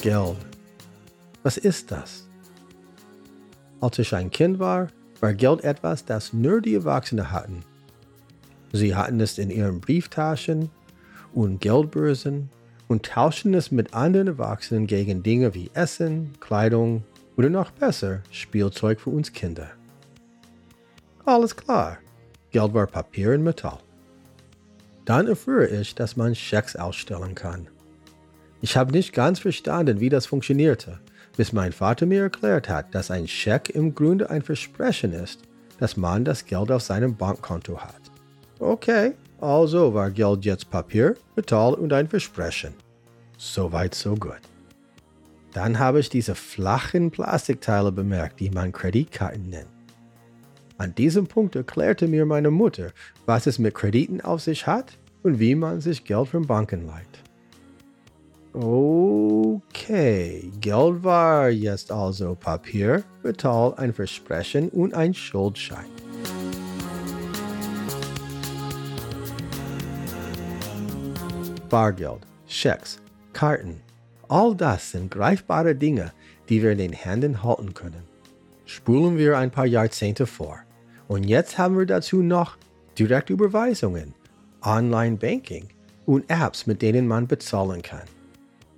Geld. Was ist das? Als ich ein Kind war, war Geld etwas, das nur die Erwachsenen hatten. Sie hatten es in ihren Brieftaschen und Geldbörsen und tauschten es mit anderen Erwachsenen gegen Dinge wie Essen, Kleidung oder noch besser, Spielzeug für uns Kinder. Alles klar. Geld war Papier und Metall. Dann erfuhr ich, dass man Schecks ausstellen kann. Ich habe nicht ganz verstanden, wie das funktionierte, bis mein Vater mir erklärt hat, dass ein Scheck im Grunde ein Versprechen ist, dass man das Geld auf seinem Bankkonto hat. Okay, also war Geld jetzt Papier, Metall und ein Versprechen. Soweit, so gut. Dann habe ich diese flachen Plastikteile bemerkt, die man Kreditkarten nennt. An diesem Punkt erklärte mir meine Mutter, was es mit Krediten auf sich hat und wie man sich Geld von Banken leiht. Okay, Geld war jetzt also Papier, Metall, ein Versprechen und ein Schuldschein. Bargeld, Schecks, Karten, all das sind greifbare Dinge, die wir in den Händen halten können. Spulen wir ein paar Jahrzehnte vor. Und jetzt haben wir dazu noch Direktüberweisungen, Online-Banking und Apps, mit denen man bezahlen kann.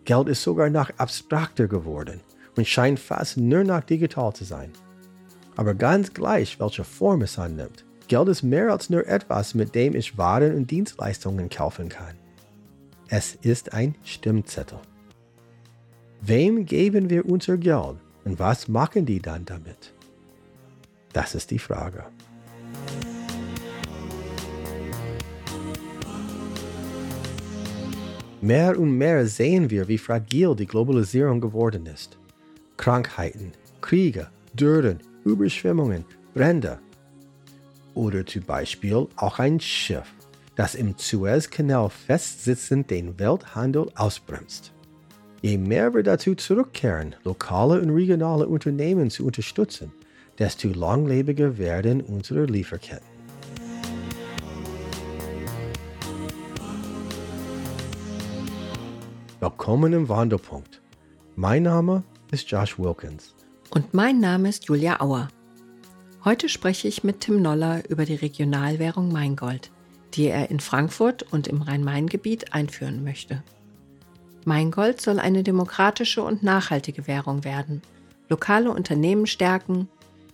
Geld ist sogar noch abstrakter geworden und scheint fast nur noch digital zu sein. Aber ganz gleich, welche Form es annimmt, Geld ist mehr als nur etwas, mit dem ich Waren und Dienstleistungen kaufen kann. Es ist ein Stimmzettel. Wem geben wir unser Geld und was machen die dann damit? Das ist die Frage. Mehr und mehr sehen wir, wie fragil die Globalisierung geworden ist. Krankheiten, Kriege, Dürren, Überschwemmungen, Brände. Oder zum Beispiel auch ein Schiff, das im Suezkanal festsitzend den Welthandel ausbremst. Je mehr wir dazu zurückkehren, lokale und regionale Unternehmen zu unterstützen, desto langlebiger werden unsere Lieferketten. Willkommen im Wandelpunkt. Mein Name ist Josh Wilkins. Und mein Name ist Julia Auer. Heute spreche ich mit Tim Noller über die Regionalwährung Maingold, die er in Frankfurt und im Rhein-Main-Gebiet einführen möchte. Maingold soll eine demokratische und nachhaltige Währung werden, lokale Unternehmen stärken,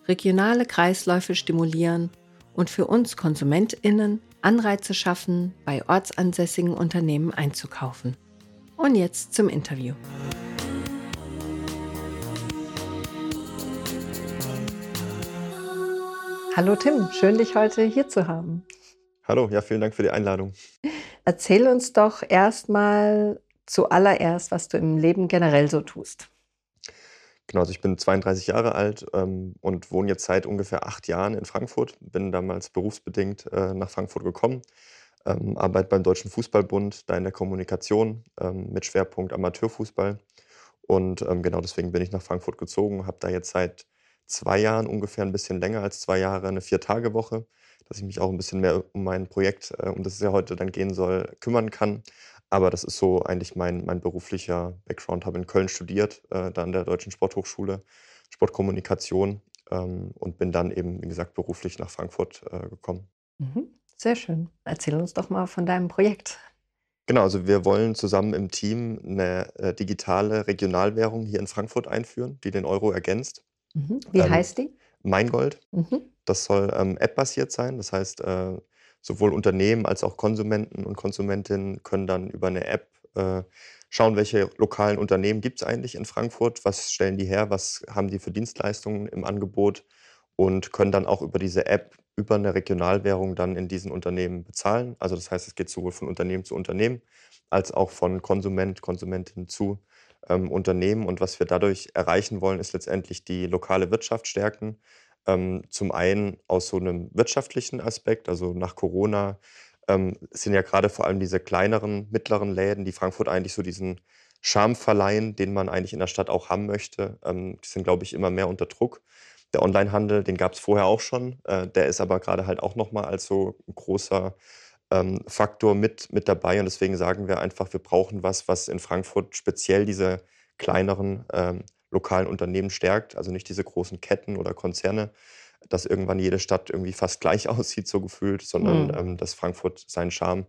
regionale Kreisläufe stimulieren und für uns Konsumentinnen Anreize schaffen, bei ortsansässigen Unternehmen einzukaufen. Und jetzt zum Interview. Hallo Tim, schön dich heute hier zu haben. Hallo, ja, vielen Dank für die Einladung. Erzähl uns doch erstmal zuallererst, was du im Leben generell so tust. Genau, also ich bin 32 Jahre alt ähm, und wohne jetzt seit ungefähr acht Jahren in Frankfurt. Bin damals berufsbedingt äh, nach Frankfurt gekommen ähm, arbeite beim Deutschen Fußballbund, da in der Kommunikation ähm, mit Schwerpunkt Amateurfußball. Und ähm, genau deswegen bin ich nach Frankfurt gezogen, habe da jetzt seit zwei Jahren, ungefähr ein bisschen länger als zwei Jahre, eine Vier-Tage-Woche, dass ich mich auch ein bisschen mehr um mein Projekt, äh, um das es ja heute dann gehen soll, kümmern kann. Aber das ist so eigentlich mein, mein beruflicher Background. Habe in Köln studiert, äh, da an der Deutschen Sporthochschule, Sportkommunikation ähm, und bin dann eben, wie gesagt, beruflich nach Frankfurt äh, gekommen. Mhm. Sehr schön. Erzähl uns doch mal von deinem Projekt. Genau, also wir wollen zusammen im Team eine äh, digitale Regionalwährung hier in Frankfurt einführen, die den Euro ergänzt. Mhm. Wie ähm, heißt die? Meingold. Mhm. Das soll ähm, App-basiert sein. Das heißt, äh, sowohl Unternehmen als auch Konsumenten und Konsumentinnen können dann über eine App äh, schauen, welche lokalen Unternehmen gibt es eigentlich in Frankfurt, was stellen die her, was haben die für Dienstleistungen im Angebot und können dann auch über diese App über eine Regionalwährung dann in diesen Unternehmen bezahlen. Also das heißt, es geht sowohl von Unternehmen zu Unternehmen als auch von Konsument, Konsumentin zu ähm, Unternehmen. Und was wir dadurch erreichen wollen, ist letztendlich die lokale Wirtschaft stärken. Ähm, zum einen aus so einem wirtschaftlichen Aspekt, also nach Corona ähm, sind ja gerade vor allem diese kleineren, mittleren Läden, die Frankfurt eigentlich so diesen Charme verleihen, den man eigentlich in der Stadt auch haben möchte. Ähm, die sind, glaube ich, immer mehr unter Druck. Der Onlinehandel, den gab es vorher auch schon. Äh, der ist aber gerade halt auch nochmal als so ein großer ähm, Faktor mit, mit dabei. Und deswegen sagen wir einfach, wir brauchen was, was in Frankfurt speziell diese kleineren ähm, lokalen Unternehmen stärkt, also nicht diese großen Ketten oder Konzerne, dass irgendwann jede Stadt irgendwie fast gleich aussieht, so gefühlt, sondern mhm. ähm, dass Frankfurt seinen Charme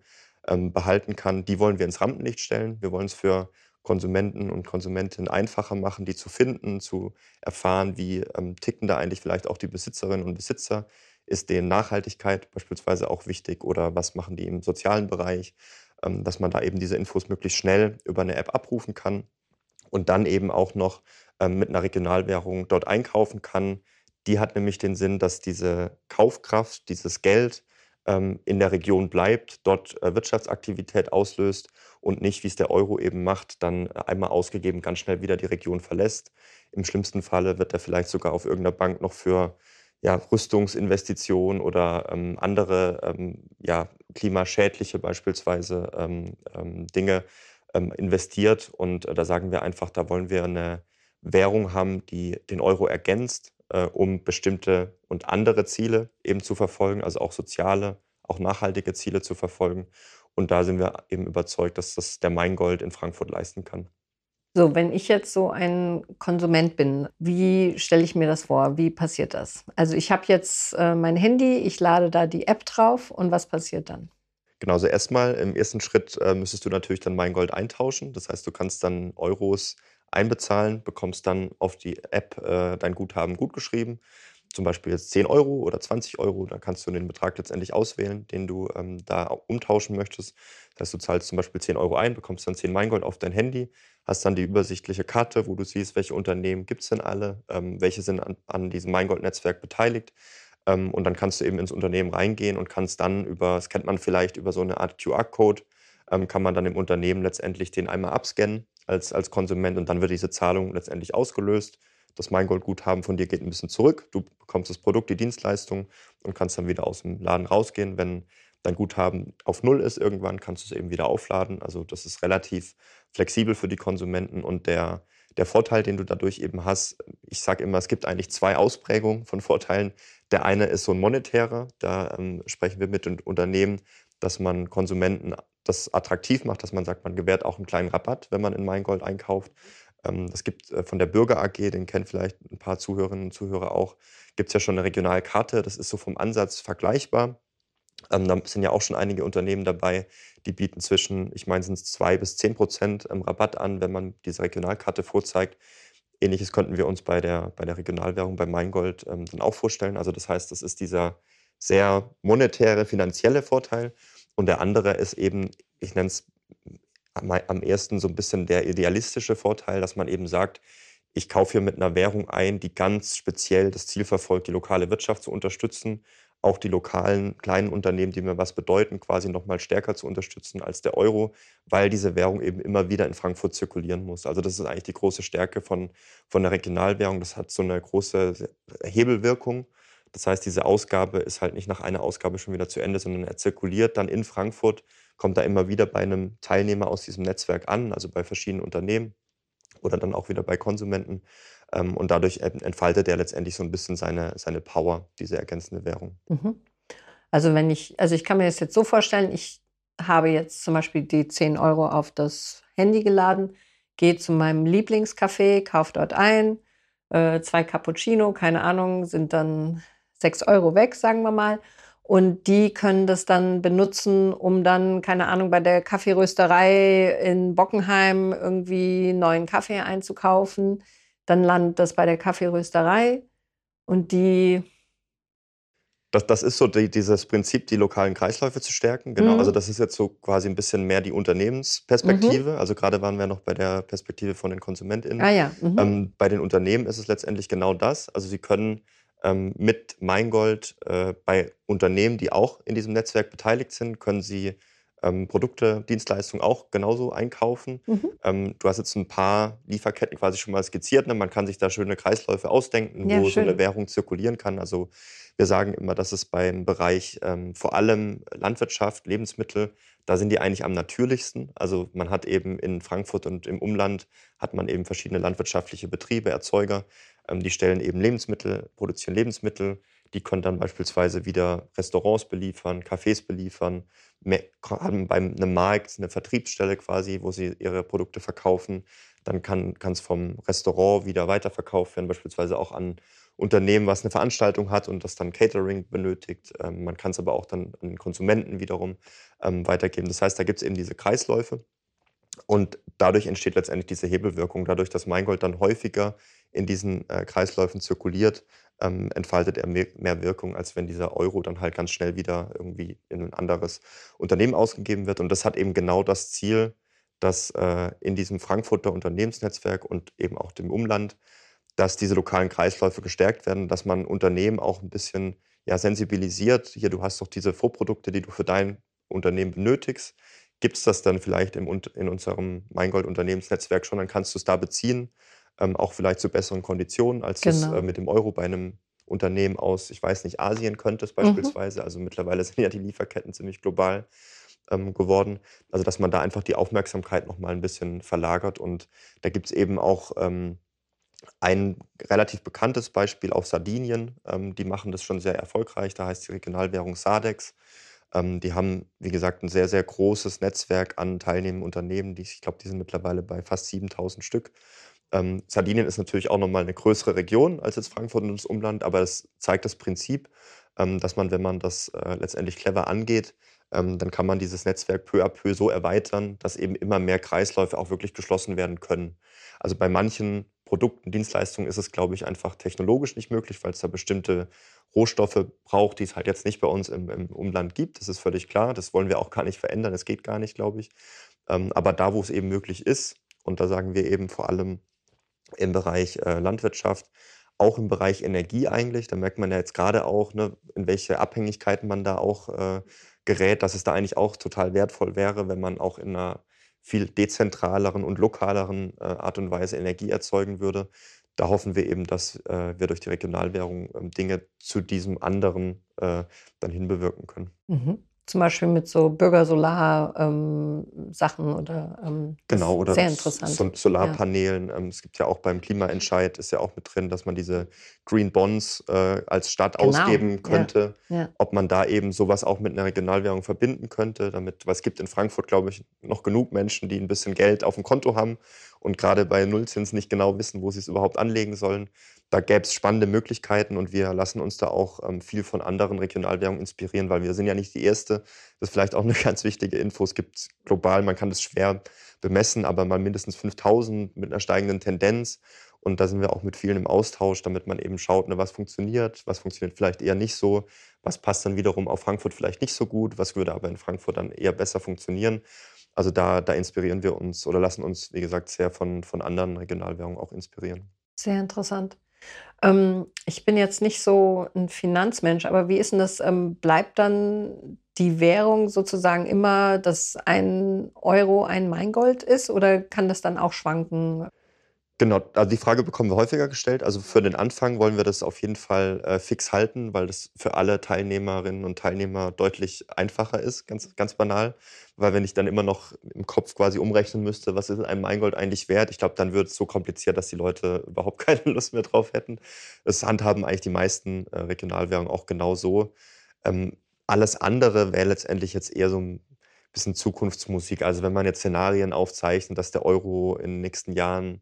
ähm, behalten kann. Die wollen wir ins Rampenlicht stellen. Wir wollen es für Konsumenten und Konsumentinnen einfacher machen, die zu finden, zu erfahren, wie ähm, ticken da eigentlich vielleicht auch die Besitzerinnen und Besitzer. Ist denen Nachhaltigkeit beispielsweise auch wichtig oder was machen die im sozialen Bereich, ähm, dass man da eben diese Infos möglichst schnell über eine App abrufen kann und dann eben auch noch ähm, mit einer Regionalwährung dort einkaufen kann. Die hat nämlich den Sinn, dass diese Kaufkraft, dieses Geld ähm, in der Region bleibt, dort äh, Wirtschaftsaktivität auslöst und nicht, wie es der Euro eben macht, dann äh, einmal ausgegeben ganz schnell wieder die Region verlässt. Im schlimmsten Falle wird er vielleicht sogar auf irgendeiner Bank noch für ja, Rüstungsinvestitionen oder ähm, andere ähm, ja, klimaschädliche beispielsweise ähm, ähm Dinge ähm, investiert. Und äh, da sagen wir einfach, da wollen wir eine Währung haben, die den Euro ergänzt, äh, um bestimmte und andere Ziele eben zu verfolgen, also auch soziale, auch nachhaltige Ziele zu verfolgen. Und da sind wir eben überzeugt, dass das der Maingold in Frankfurt leisten kann. So, wenn ich jetzt so ein Konsument bin, wie stelle ich mir das vor? Wie passiert das? Also ich habe jetzt äh, mein Handy, ich lade da die App drauf und was passiert dann? Genau, also erstmal im ersten Schritt äh, müsstest du natürlich dann Maingold eintauschen. Das heißt, du kannst dann Euros einbezahlen, bekommst dann auf die App äh, dein Guthaben gutgeschrieben. Zum Beispiel jetzt 10 Euro oder 20 Euro, da kannst du den Betrag letztendlich auswählen, den du ähm, da umtauschen möchtest. Das heißt, du zahlst zum Beispiel 10 Euro ein, bekommst dann 10 Maingold auf dein Handy, hast dann die übersichtliche Karte, wo du siehst, welche Unternehmen gibt es denn alle, ähm, welche sind an, an diesem Maingold-Netzwerk beteiligt. Ähm, und dann kannst du eben ins Unternehmen reingehen und kannst dann über, das kennt man vielleicht über so eine Art QR-Code, ähm, kann man dann im Unternehmen letztendlich den einmal abscannen als, als Konsument und dann wird diese Zahlung letztendlich ausgelöst. Das Meingoldguthaben von dir geht ein bisschen zurück. Du bekommst das Produkt, die Dienstleistung und kannst dann wieder aus dem Laden rausgehen. Wenn dein Guthaben auf Null ist irgendwann, kannst du es eben wieder aufladen. Also das ist relativ flexibel für die Konsumenten und der, der Vorteil, den du dadurch eben hast, ich sage immer, es gibt eigentlich zwei Ausprägungen von Vorteilen. Der eine ist so ein monetärer, da ähm, sprechen wir mit Unternehmen, dass man Konsumenten das attraktiv macht, dass man sagt, man gewährt auch einen kleinen Rabatt, wenn man in Maingold einkauft. Ähm, das gibt äh, von der Bürger AG, den kennen vielleicht ein paar Zuhörerinnen und Zuhörer auch, gibt es ja schon eine Regionalkarte. Das ist so vom Ansatz vergleichbar. Ähm, da sind ja auch schon einige Unternehmen dabei, die bieten zwischen, ich meine, sind es zwei bis zehn Prozent ähm, Rabatt an, wenn man diese Regionalkarte vorzeigt. Ähnliches könnten wir uns bei der, bei der Regionalwährung, bei Maingold ähm, dann auch vorstellen. Also das heißt, das ist dieser sehr monetäre, finanzielle Vorteil. Und der andere ist eben, ich nenne es am ersten so ein bisschen der idealistische Vorteil, dass man eben sagt, ich kaufe hier mit einer Währung ein, die ganz speziell das Ziel verfolgt, die lokale Wirtschaft zu unterstützen, auch die lokalen kleinen Unternehmen, die mir was bedeuten, quasi noch mal stärker zu unterstützen als der Euro, weil diese Währung eben immer wieder in Frankfurt zirkulieren muss. Also das ist eigentlich die große Stärke von, von der Regionalwährung. Das hat so eine große Hebelwirkung das heißt, diese Ausgabe ist halt nicht nach einer Ausgabe schon wieder zu Ende, sondern er zirkuliert dann in Frankfurt, kommt da immer wieder bei einem Teilnehmer aus diesem Netzwerk an, also bei verschiedenen Unternehmen oder dann auch wieder bei Konsumenten. Ähm, und dadurch entfaltet er letztendlich so ein bisschen seine, seine Power, diese ergänzende Währung. Mhm. Also wenn ich, also ich kann mir das jetzt so vorstellen, ich habe jetzt zum Beispiel die 10 Euro auf das Handy geladen, gehe zu meinem Lieblingscafé, kaufe dort ein, äh, zwei Cappuccino, keine Ahnung, sind dann sechs Euro weg, sagen wir mal. Und die können das dann benutzen, um dann, keine Ahnung, bei der Kaffeerösterei in Bockenheim irgendwie neuen Kaffee einzukaufen. Dann landet das bei der Kaffeerösterei und die das, das ist so die, dieses Prinzip, die lokalen Kreisläufe zu stärken. Genau, mhm. also das ist jetzt so quasi ein bisschen mehr die Unternehmensperspektive. Mhm. Also gerade waren wir noch bei der Perspektive von den KonsumentInnen. Ah, ja. Mhm. Ähm, bei den Unternehmen ist es letztendlich genau das. Also sie können ähm, mit Meingold äh, bei Unternehmen, die auch in diesem Netzwerk beteiligt sind, können Sie ähm, Produkte, Dienstleistungen auch genauso einkaufen. Mhm. Ähm, du hast jetzt ein paar Lieferketten quasi schon mal skizziert. Ne? Man kann sich da schöne Kreisläufe ausdenken, ja, wo schön. so eine Währung zirkulieren kann. Also wir sagen immer, dass es beim Bereich ähm, vor allem Landwirtschaft, Lebensmittel, da sind die eigentlich am natürlichsten. Also man hat eben in Frankfurt und im Umland hat man eben verschiedene landwirtschaftliche Betriebe, Erzeuger, die stellen eben Lebensmittel, produzieren Lebensmittel. Die können dann beispielsweise wieder Restaurants beliefern, Cafés beliefern, haben bei einem Markt eine Vertriebsstelle quasi, wo sie ihre Produkte verkaufen. Dann kann es vom Restaurant wieder weiterverkauft werden, beispielsweise auch an Unternehmen, was eine Veranstaltung hat und das dann Catering benötigt. Ähm, man kann es aber auch dann an Konsumenten wiederum ähm, weitergeben. Das heißt, da gibt es eben diese Kreisläufe. Und dadurch entsteht letztendlich diese Hebelwirkung. Dadurch, dass Meingold dann häufiger in diesen äh, Kreisläufen zirkuliert, ähm, entfaltet er mehr, mehr, Wirkung, als wenn dieser Euro dann halt ganz schnell wieder irgendwie in ein anderes Unternehmen ausgegeben wird. Und das hat eben genau das Ziel, dass äh, in diesem Frankfurter Unternehmensnetzwerk und eben auch dem Umland, dass diese lokalen Kreisläufe gestärkt werden, dass man Unternehmen auch ein bisschen ja, sensibilisiert. Hier, du hast doch diese Vorprodukte, die du für dein Unternehmen benötigst. Gibt es das dann vielleicht im, in unserem Meingold-Unternehmensnetzwerk schon? Dann kannst du es da beziehen, ähm, auch vielleicht zu besseren Konditionen, als genau. es äh, mit dem Euro bei einem Unternehmen aus, ich weiß nicht, Asien könntest mhm. beispielsweise. Mhm. Also mittlerweile sind ja die Lieferketten ziemlich global ähm, geworden. Also dass man da einfach die Aufmerksamkeit noch mal ein bisschen verlagert. Und da gibt es eben auch ähm, ein relativ bekanntes Beispiel auf Sardinien. Ähm, die machen das schon sehr erfolgreich. Da heißt die Regionalwährung Sadex. Ähm, die haben, wie gesagt, ein sehr, sehr großes Netzwerk an teilnehmenden Unternehmen. Die, ich glaube, die sind mittlerweile bei fast 7000 Stück. Ähm, Sardinien ist natürlich auch nochmal eine größere Region als jetzt Frankfurt und das Umland, aber es zeigt das Prinzip, ähm, dass man, wenn man das äh, letztendlich clever angeht, ähm, dann kann man dieses Netzwerk peu à peu so erweitern, dass eben immer mehr Kreisläufe auch wirklich geschlossen werden können. Also bei manchen Produkten, Dienstleistungen ist es, glaube ich, einfach technologisch nicht möglich, weil es da bestimmte Rohstoffe braucht, die es halt jetzt nicht bei uns im, im Umland gibt. Das ist völlig klar. Das wollen wir auch gar nicht verändern. Das geht gar nicht, glaube ich. Ähm, aber da, wo es eben möglich ist, und da sagen wir eben vor allem im Bereich äh, Landwirtschaft, auch im Bereich Energie eigentlich, da merkt man ja jetzt gerade auch, ne, in welche Abhängigkeiten man da auch äh, gerät, dass es da eigentlich auch total wertvoll wäre, wenn man auch in einer viel dezentraleren und lokaleren äh, Art und Weise Energie erzeugen würde. Da hoffen wir eben, dass äh, wir durch die Regionalwährung ähm, Dinge zu diesem anderen äh, dann hinbewirken können. Mhm zum Beispiel mit so Bürgersolar-Sachen ähm, oder ähm, genau oder sehr interessant. So Solarpanelen. Ja. Ähm, es gibt ja auch beim Klimaentscheid ist ja auch mit drin, dass man diese Green Bonds äh, als Stadt genau. ausgeben könnte. Ja. Ja. Ob man da eben sowas auch mit einer Regionalwährung verbinden könnte, damit, weil es gibt in Frankfurt, glaube ich, noch genug Menschen, die ein bisschen Geld auf dem Konto haben und gerade bei Nullzins nicht genau wissen, wo sie es überhaupt anlegen sollen da gäbe es spannende Möglichkeiten und wir lassen uns da auch ähm, viel von anderen Regionalwährungen inspirieren, weil wir sind ja nicht die Erste. Das ist vielleicht auch eine ganz wichtige Info. Es gibt global, man kann das schwer bemessen, aber mal mindestens 5000 mit einer steigenden Tendenz. Und da sind wir auch mit vielen im Austausch, damit man eben schaut, ne, was funktioniert, was funktioniert vielleicht eher nicht so, was passt dann wiederum auf Frankfurt vielleicht nicht so gut, was würde aber in Frankfurt dann eher besser funktionieren. Also da, da inspirieren wir uns oder lassen uns, wie gesagt, sehr von, von anderen Regionalwährungen auch inspirieren. Sehr interessant. Ähm, ich bin jetzt nicht so ein Finanzmensch, aber wie ist denn das? Ähm, bleibt dann die Währung sozusagen immer, dass ein Euro ein Meingold ist oder kann das dann auch schwanken? Genau, also die Frage bekommen wir häufiger gestellt. Also für den Anfang wollen wir das auf jeden Fall äh, fix halten, weil das für alle Teilnehmerinnen und Teilnehmer deutlich einfacher ist, ganz, ganz banal. Weil wenn ich dann immer noch im Kopf quasi umrechnen müsste, was ist einem Meingold eigentlich wert, ich glaube, dann wird es so kompliziert, dass die Leute überhaupt keine Lust mehr drauf hätten. Das handhaben eigentlich die meisten äh, Regionalwährungen auch genau so. Ähm, alles andere wäre letztendlich jetzt eher so ein bisschen Zukunftsmusik. Also wenn man jetzt Szenarien aufzeichnet, dass der Euro in den nächsten Jahren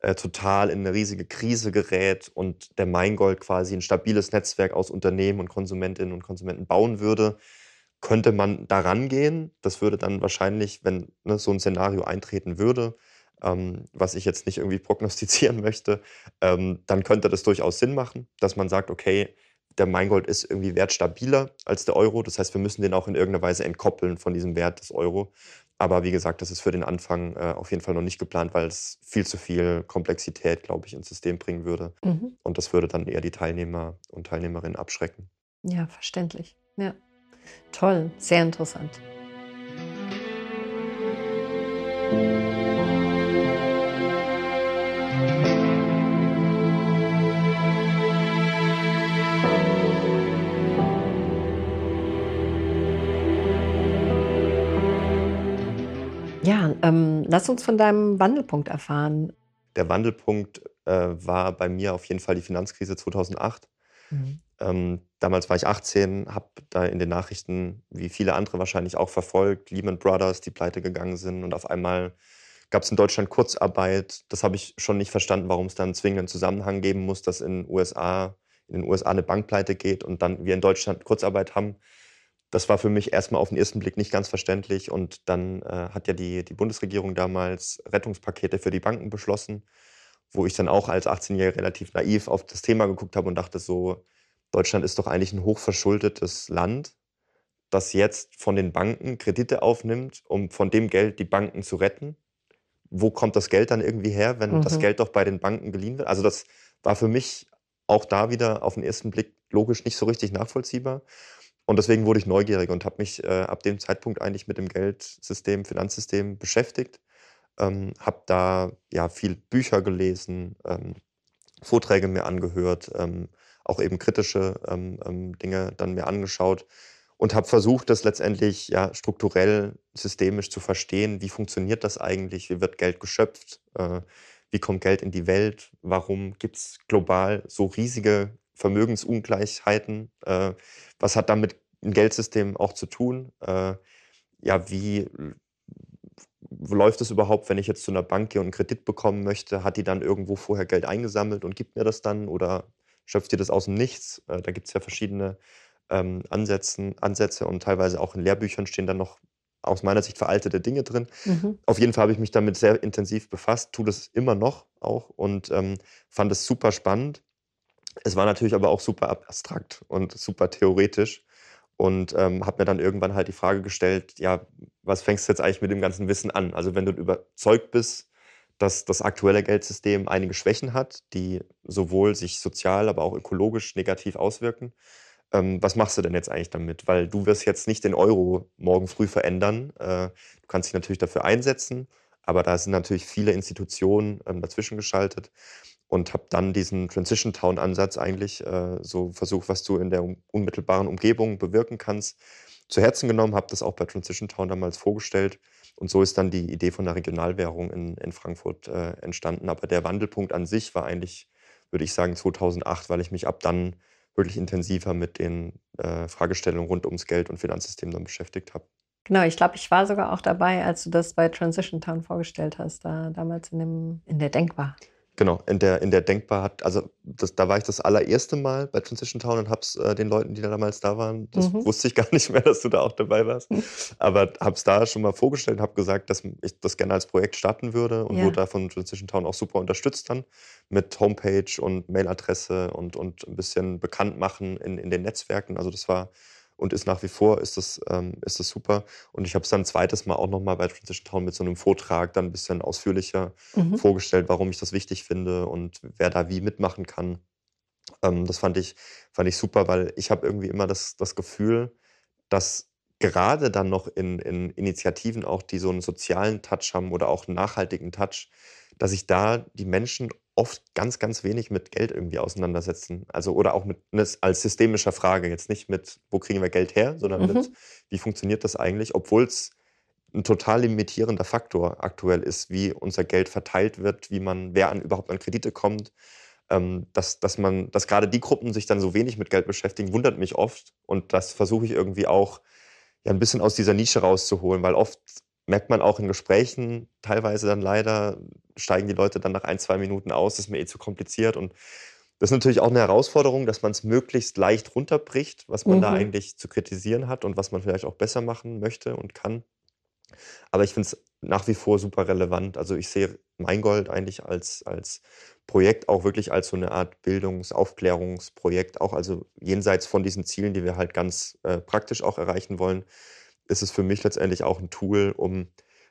äh, total in eine riesige Krise gerät und der Meingold quasi ein stabiles Netzwerk aus Unternehmen und Konsumentinnen und Konsumenten bauen würde, könnte man daran gehen. Das würde dann wahrscheinlich, wenn ne, so ein Szenario eintreten würde, ähm, was ich jetzt nicht irgendwie prognostizieren möchte, ähm, dann könnte das durchaus Sinn machen, dass man sagt, okay, der Meingold ist irgendwie wertstabiler als der Euro. Das heißt, wir müssen den auch in irgendeiner Weise entkoppeln von diesem Wert des Euro. Aber wie gesagt, das ist für den Anfang äh, auf jeden Fall noch nicht geplant, weil es viel zu viel Komplexität, glaube ich, ins System bringen würde. Mhm. Und das würde dann eher die Teilnehmer und Teilnehmerinnen abschrecken. Ja, verständlich. Ja. Toll, sehr interessant. Ähm, lass uns von deinem Wandelpunkt erfahren. Der Wandelpunkt äh, war bei mir auf jeden Fall die Finanzkrise 2008. Mhm. Ähm, damals war ich 18, habe da in den Nachrichten, wie viele andere wahrscheinlich auch verfolgt, Lehman Brothers, die pleite gegangen sind und auf einmal gab es in Deutschland Kurzarbeit. Das habe ich schon nicht verstanden, warum es dann zwingend einen Zusammenhang geben muss, dass in, USA, in den USA eine Bankpleite geht und dann wir in Deutschland Kurzarbeit haben. Das war für mich erstmal auf den ersten Blick nicht ganz verständlich. Und dann äh, hat ja die, die Bundesregierung damals Rettungspakete für die Banken beschlossen, wo ich dann auch als 18-Jähriger relativ naiv auf das Thema geguckt habe und dachte so, Deutschland ist doch eigentlich ein hochverschuldetes Land das jetzt von den Banken Kredite aufnimmt, um von dem Geld die Banken zu retten. Wo kommt das Geld dann irgendwie her, wenn mhm. das Geld doch bei den Banken geliehen wird? Also das war für mich auch da wieder auf den ersten Blick logisch nicht so richtig nachvollziehbar. Und deswegen wurde ich neugierig und habe mich äh, ab dem Zeitpunkt eigentlich mit dem Geldsystem, Finanzsystem beschäftigt. Ähm, habe da ja viel Bücher gelesen, ähm, Vorträge mir angehört, ähm, auch eben kritische ähm, ähm, Dinge dann mir angeschaut und habe versucht, das letztendlich ja strukturell, systemisch zu verstehen. Wie funktioniert das eigentlich? Wie wird Geld geschöpft? Äh, wie kommt Geld in die Welt? Warum gibt es global so riesige Vermögensungleichheiten? Äh, was hat damit ein Geldsystem auch zu tun? Äh, ja, wie läuft es überhaupt, wenn ich jetzt zu einer Bank gehe und einen Kredit bekommen möchte? Hat die dann irgendwo vorher Geld eingesammelt und gibt mir das dann oder schöpft ihr das aus dem Nichts? Äh, da gibt es ja verschiedene ähm, Ansätzen, Ansätze und teilweise auch in Lehrbüchern stehen dann noch aus meiner Sicht veraltete Dinge drin. Mhm. Auf jeden Fall habe ich mich damit sehr intensiv befasst, tue das immer noch auch und ähm, fand es super spannend. Es war natürlich aber auch super abstrakt und super theoretisch und ähm, habe mir dann irgendwann halt die Frage gestellt, ja, was fängst du jetzt eigentlich mit dem ganzen Wissen an? Also wenn du überzeugt bist, dass das aktuelle Geldsystem einige Schwächen hat, die sowohl sich sozial, aber auch ökologisch negativ auswirken, ähm, was machst du denn jetzt eigentlich damit? Weil du wirst jetzt nicht den Euro morgen früh verändern. Äh, du kannst dich natürlich dafür einsetzen, aber da sind natürlich viele Institutionen ähm, dazwischen geschaltet und habe dann diesen Transition Town Ansatz eigentlich äh, so versucht, was du in der unmittelbaren Umgebung bewirken kannst, zu Herzen genommen, habe das auch bei Transition Town damals vorgestellt und so ist dann die Idee von der Regionalwährung in, in Frankfurt äh, entstanden. Aber der Wandelpunkt an sich war eigentlich, würde ich sagen, 2008, weil ich mich ab dann wirklich intensiver mit den äh, Fragestellungen rund ums Geld und Finanzsystem dann beschäftigt habe. Genau, ich glaube, ich war sogar auch dabei, als du das bei Transition Town vorgestellt hast, da damals in, dem, in der Denkbar. Genau, in der, in der Denkbar hat, also das, da war ich das allererste Mal bei Transition Town und hab's äh, den Leuten, die da damals da waren, das mhm. wusste ich gar nicht mehr, dass du da auch dabei warst, aber hab's da schon mal vorgestellt, habe gesagt, dass ich das gerne als Projekt starten würde und ja. wurde da von Transition Town auch super unterstützt dann mit Homepage und Mailadresse und, und ein bisschen bekannt machen in, in den Netzwerken. Also das war und ist nach wie vor ist das, ähm, ist das super. Und ich habe es dann ein zweites Mal auch nochmal bei Transition Town mit so einem Vortrag dann ein bisschen ausführlicher mhm. vorgestellt, warum ich das wichtig finde und wer da wie mitmachen kann. Ähm, das fand ich, fand ich super, weil ich habe irgendwie immer das, das Gefühl, dass gerade dann noch in, in Initiativen auch, die so einen sozialen Touch haben oder auch einen nachhaltigen Touch, dass sich da die Menschen oft ganz, ganz wenig mit Geld irgendwie auseinandersetzen. Also oder auch mit ne, als systemischer Frage, jetzt nicht mit, wo kriegen wir Geld her, sondern mhm. mit, wie funktioniert das eigentlich, obwohl es ein total limitierender Faktor aktuell ist, wie unser Geld verteilt wird, wie man, wer an, überhaupt an Kredite kommt. Ähm, dass, dass man, dass gerade die Gruppen sich dann so wenig mit Geld beschäftigen, wundert mich oft. Und das versuche ich irgendwie auch ja, ein bisschen aus dieser Nische rauszuholen, weil oft merkt man auch in Gesprächen teilweise dann leider, steigen die Leute dann nach ein, zwei Minuten aus, ist mir eh zu kompliziert. Und das ist natürlich auch eine Herausforderung, dass man es möglichst leicht runterbricht, was man mhm. da eigentlich zu kritisieren hat und was man vielleicht auch besser machen möchte und kann. Aber ich finde es nach wie vor super relevant. Also ich sehe Meingold eigentlich als, als Projekt auch wirklich als so eine Art Bildungs-, Aufklärungsprojekt, auch also jenseits von diesen Zielen, die wir halt ganz äh, praktisch auch erreichen wollen, ist es für mich letztendlich auch ein Tool, um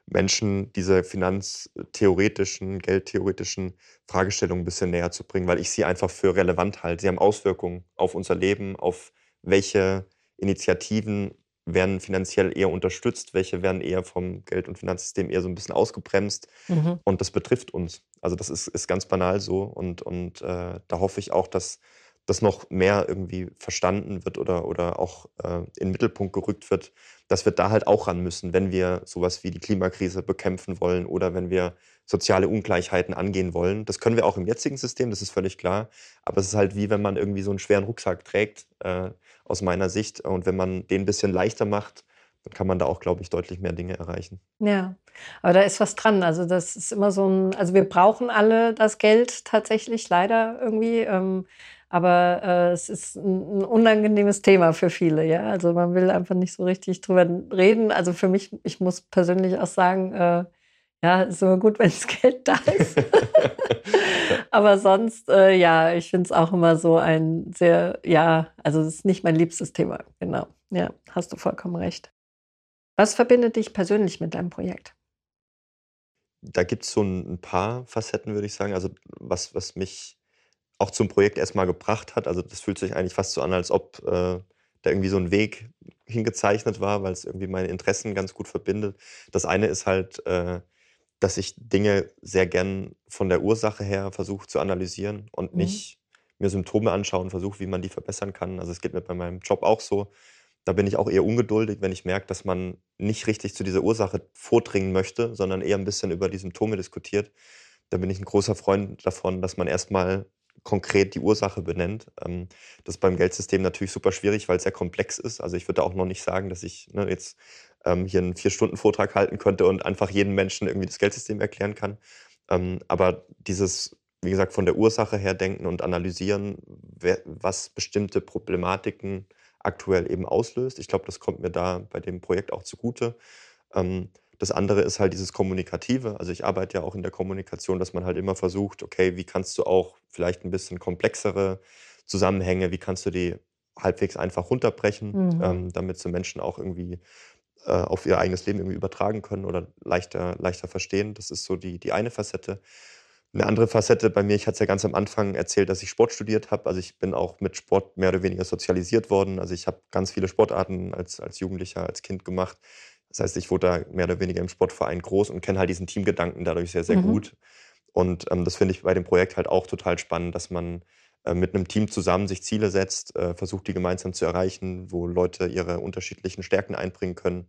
Menschen diese finanztheoretischen, geldtheoretischen Fragestellungen ein bisschen näher zu bringen, weil ich sie einfach für relevant halte. Sie haben Auswirkungen auf unser Leben, auf welche Initiativen werden finanziell eher unterstützt, welche werden eher vom Geld- und Finanzsystem eher so ein bisschen ausgebremst. Mhm. Und das betrifft uns. Also das ist, ist ganz banal so. Und, und äh, da hoffe ich auch, dass das noch mehr irgendwie verstanden wird oder, oder auch äh, in den Mittelpunkt gerückt wird, dass wir da halt auch ran müssen, wenn wir sowas wie die Klimakrise bekämpfen wollen oder wenn wir soziale Ungleichheiten angehen wollen. Das können wir auch im jetzigen System, das ist völlig klar. Aber es ist halt wie wenn man irgendwie so einen schweren Rucksack trägt, äh, aus meiner Sicht. Und wenn man den ein bisschen leichter macht, dann kann man da auch, glaube ich, deutlich mehr Dinge erreichen. Ja, aber da ist was dran. Also das ist immer so ein, also wir brauchen alle das Geld tatsächlich, leider irgendwie. Ähm, aber äh, es ist ein, ein, unangenehmes Thema für viele, ja. Also man will einfach nicht so richtig drüber reden. Also für mich, ich muss persönlich auch sagen, äh, ja, ist immer gut, wenn das Geld da ist. aber sonst, äh, ja, ich finde es auch immer so ein sehr, ja, also es ist nicht mein liebstes Thema, genau. Ja, hast du vollkommen recht. Was verbindet dich persönlich mit deinem Projekt? Da gibt es so ein paar Facetten, würde ich sagen. Also, was was mich auch zum Projekt erstmal gebracht hat. Also, das fühlt sich eigentlich fast so an, als ob, äh, da irgendwie so ein Weg hingezeichnet war, weil es irgendwie meine Interessen ganz gut verbindet. Das eine ist halt, äh, dass ich Dinge sehr gern von der Ursache her versuche zu analysieren und Mhm. nicht mir Symptome anschaue und versuche, wie man die verbessern kann. Also, es geht mir bei meinem Job auch so. Da bin ich auch eher ungeduldig, wenn ich merke, dass man nicht richtig zu dieser Ursache vordringen möchte, sondern eher ein bisschen über die Symptome diskutiert. Da bin ich ein großer Freund davon, dass man erstmal konkret die Ursache benennt. Ähm, das ist beim Geldsystem natürlich super schwierig, weil es sehr komplex ist. Also ich würde auch noch nicht sagen, dass ich ne, jetzt ähm, hier einen Vier-Stunden-Vortrag halten könnte und einfach jedem Menschen irgendwie das Geldsystem erklären kann. Ähm, aber dieses, wie gesagt, von der Ursache her denken und analysieren, wer, was bestimmte Problematiken aktuell eben auslöst. Ich glaube, das kommt mir da bei dem Projekt auch zugute. Ähm, das andere ist halt dieses Kommunikative. Also ich arbeite ja auch in der Kommunikation, dass man halt immer versucht, okay, wie kannst du auch vielleicht ein bisschen komplexere Zusammenhänge, wie kannst du die halbwegs einfach runterbrechen, mhm. ähm, damit sie Menschen auch irgendwie äh, auf ihr eigenes Leben irgendwie übertragen können oder leichter, leichter verstehen. Das ist so die, die eine Facette. Eine andere Facette bei mir, ich hatte es ja ganz am Anfang erzählt, dass ich Sport studiert habe. Also ich bin auch mit Sport mehr oder weniger sozialisiert worden. Also ich habe ganz viele Sportarten als, als Jugendlicher, als Kind gemacht. Das heißt, ich wurde da mehr oder weniger im Sportverein groß und kenne halt diesen Teamgedanken dadurch sehr, sehr mhm. gut. Und ähm, das finde ich bei dem Projekt halt auch total spannend, dass man äh, mit einem Team zusammen sich Ziele setzt, äh, versucht, die gemeinsam zu erreichen, wo Leute ihre unterschiedlichen Stärken einbringen können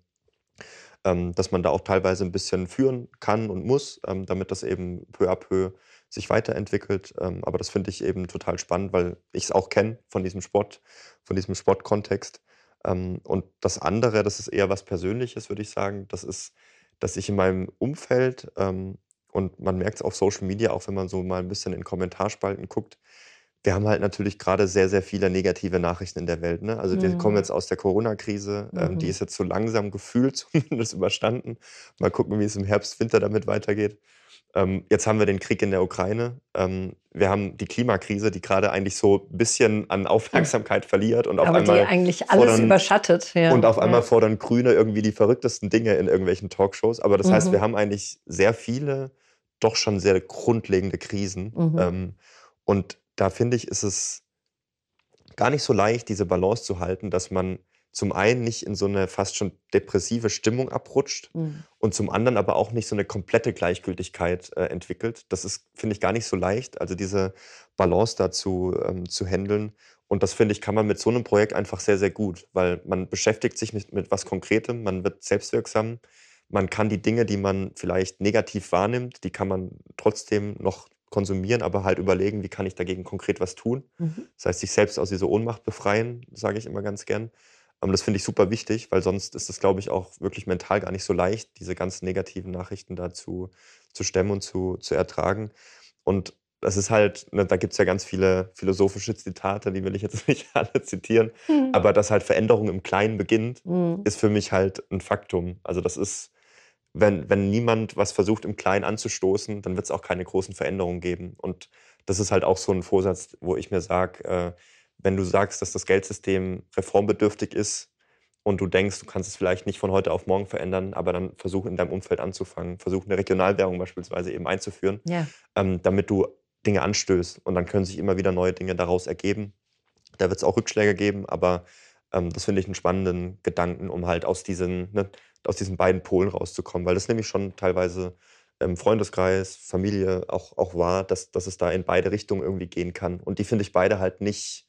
ähm, dass man da auch teilweise ein bisschen führen kann und muss, ähm, damit das eben peu à peu sich weiterentwickelt. Ähm, aber das finde ich eben total spannend, weil ich es auch kenne von diesem Sport, von diesem Sportkontext. Ähm, und das andere, das ist eher was Persönliches, würde ich sagen. Das ist, dass ich in meinem Umfeld ähm, und man merkt es auf Social Media, auch wenn man so mal ein bisschen in Kommentarspalten guckt, wir haben halt natürlich gerade sehr, sehr viele negative Nachrichten in der Welt. Ne? Also wir kommen mhm. jetzt aus der Corona-Krise, ähm, die mhm. ist jetzt so langsam gefühlt zumindest überstanden. Mal gucken, wie es im Herbst, Winter damit weitergeht. Ähm, jetzt haben wir den Krieg in der Ukraine. Ähm, wir haben die Klimakrise, die gerade eigentlich so ein bisschen an Aufmerksamkeit verliert und auf Aber einmal die eigentlich alles fordern, überschattet. Ja. Und auf einmal ja. fordern Grüne irgendwie die verrücktesten Dinge in irgendwelchen Talkshows. Aber das mhm. heißt, wir haben eigentlich sehr viele, doch schon sehr grundlegende Krisen. Mhm. Ähm, und da finde ich, ist es gar nicht so leicht, diese Balance zu halten, dass man zum einen nicht in so eine fast schon depressive Stimmung abrutscht mhm. und zum anderen aber auch nicht so eine komplette Gleichgültigkeit äh, entwickelt. Das ist, finde ich, gar nicht so leicht, also diese Balance dazu ähm, zu handeln. Und das, finde ich, kann man mit so einem Projekt einfach sehr, sehr gut, weil man beschäftigt sich mit, mit was Konkretem, man wird selbstwirksam, man kann die Dinge, die man vielleicht negativ wahrnimmt, die kann man trotzdem noch konsumieren, aber halt überlegen, wie kann ich dagegen konkret was tun. Mhm. Das heißt, sich selbst aus dieser Ohnmacht befreien, sage ich immer ganz gern. Ähm, das finde ich super wichtig, weil sonst ist es, glaube ich, auch wirklich mental gar nicht so leicht, diese ganzen negativen Nachrichten dazu zu stemmen und zu, zu ertragen. Und das ist halt, ne, da gibt es ja ganz viele philosophische Zitate, die will ich jetzt nicht alle zitieren, mhm. aber dass halt Veränderung im Kleinen beginnt, mhm. ist für mich halt ein Faktum. Also das ist, wenn, wenn niemand was versucht, im Kleinen anzustoßen, dann wird es auch keine großen Veränderungen geben. Und das ist halt auch so ein Vorsatz, wo ich mir sage, äh, wenn du sagst, dass das Geldsystem reformbedürftig ist und du denkst, du kannst es vielleicht nicht von heute auf morgen verändern, aber dann versuch in deinem Umfeld anzufangen, versuch eine Regionalwährung beispielsweise eben einzuführen, ja. ähm, damit du Dinge anstößt. Und dann können sich immer wieder neue Dinge daraus ergeben. Da wird es auch Rückschläge geben, aber ähm, das finde ich einen spannenden Gedanken, um halt aus diesen, ne, aus diesen beiden Polen rauszukommen, weil das nämlich schon teilweise im Freundeskreis, Familie auch, auch war, dass, dass es da in beide Richtungen irgendwie gehen kann. Und die finde ich beide halt nicht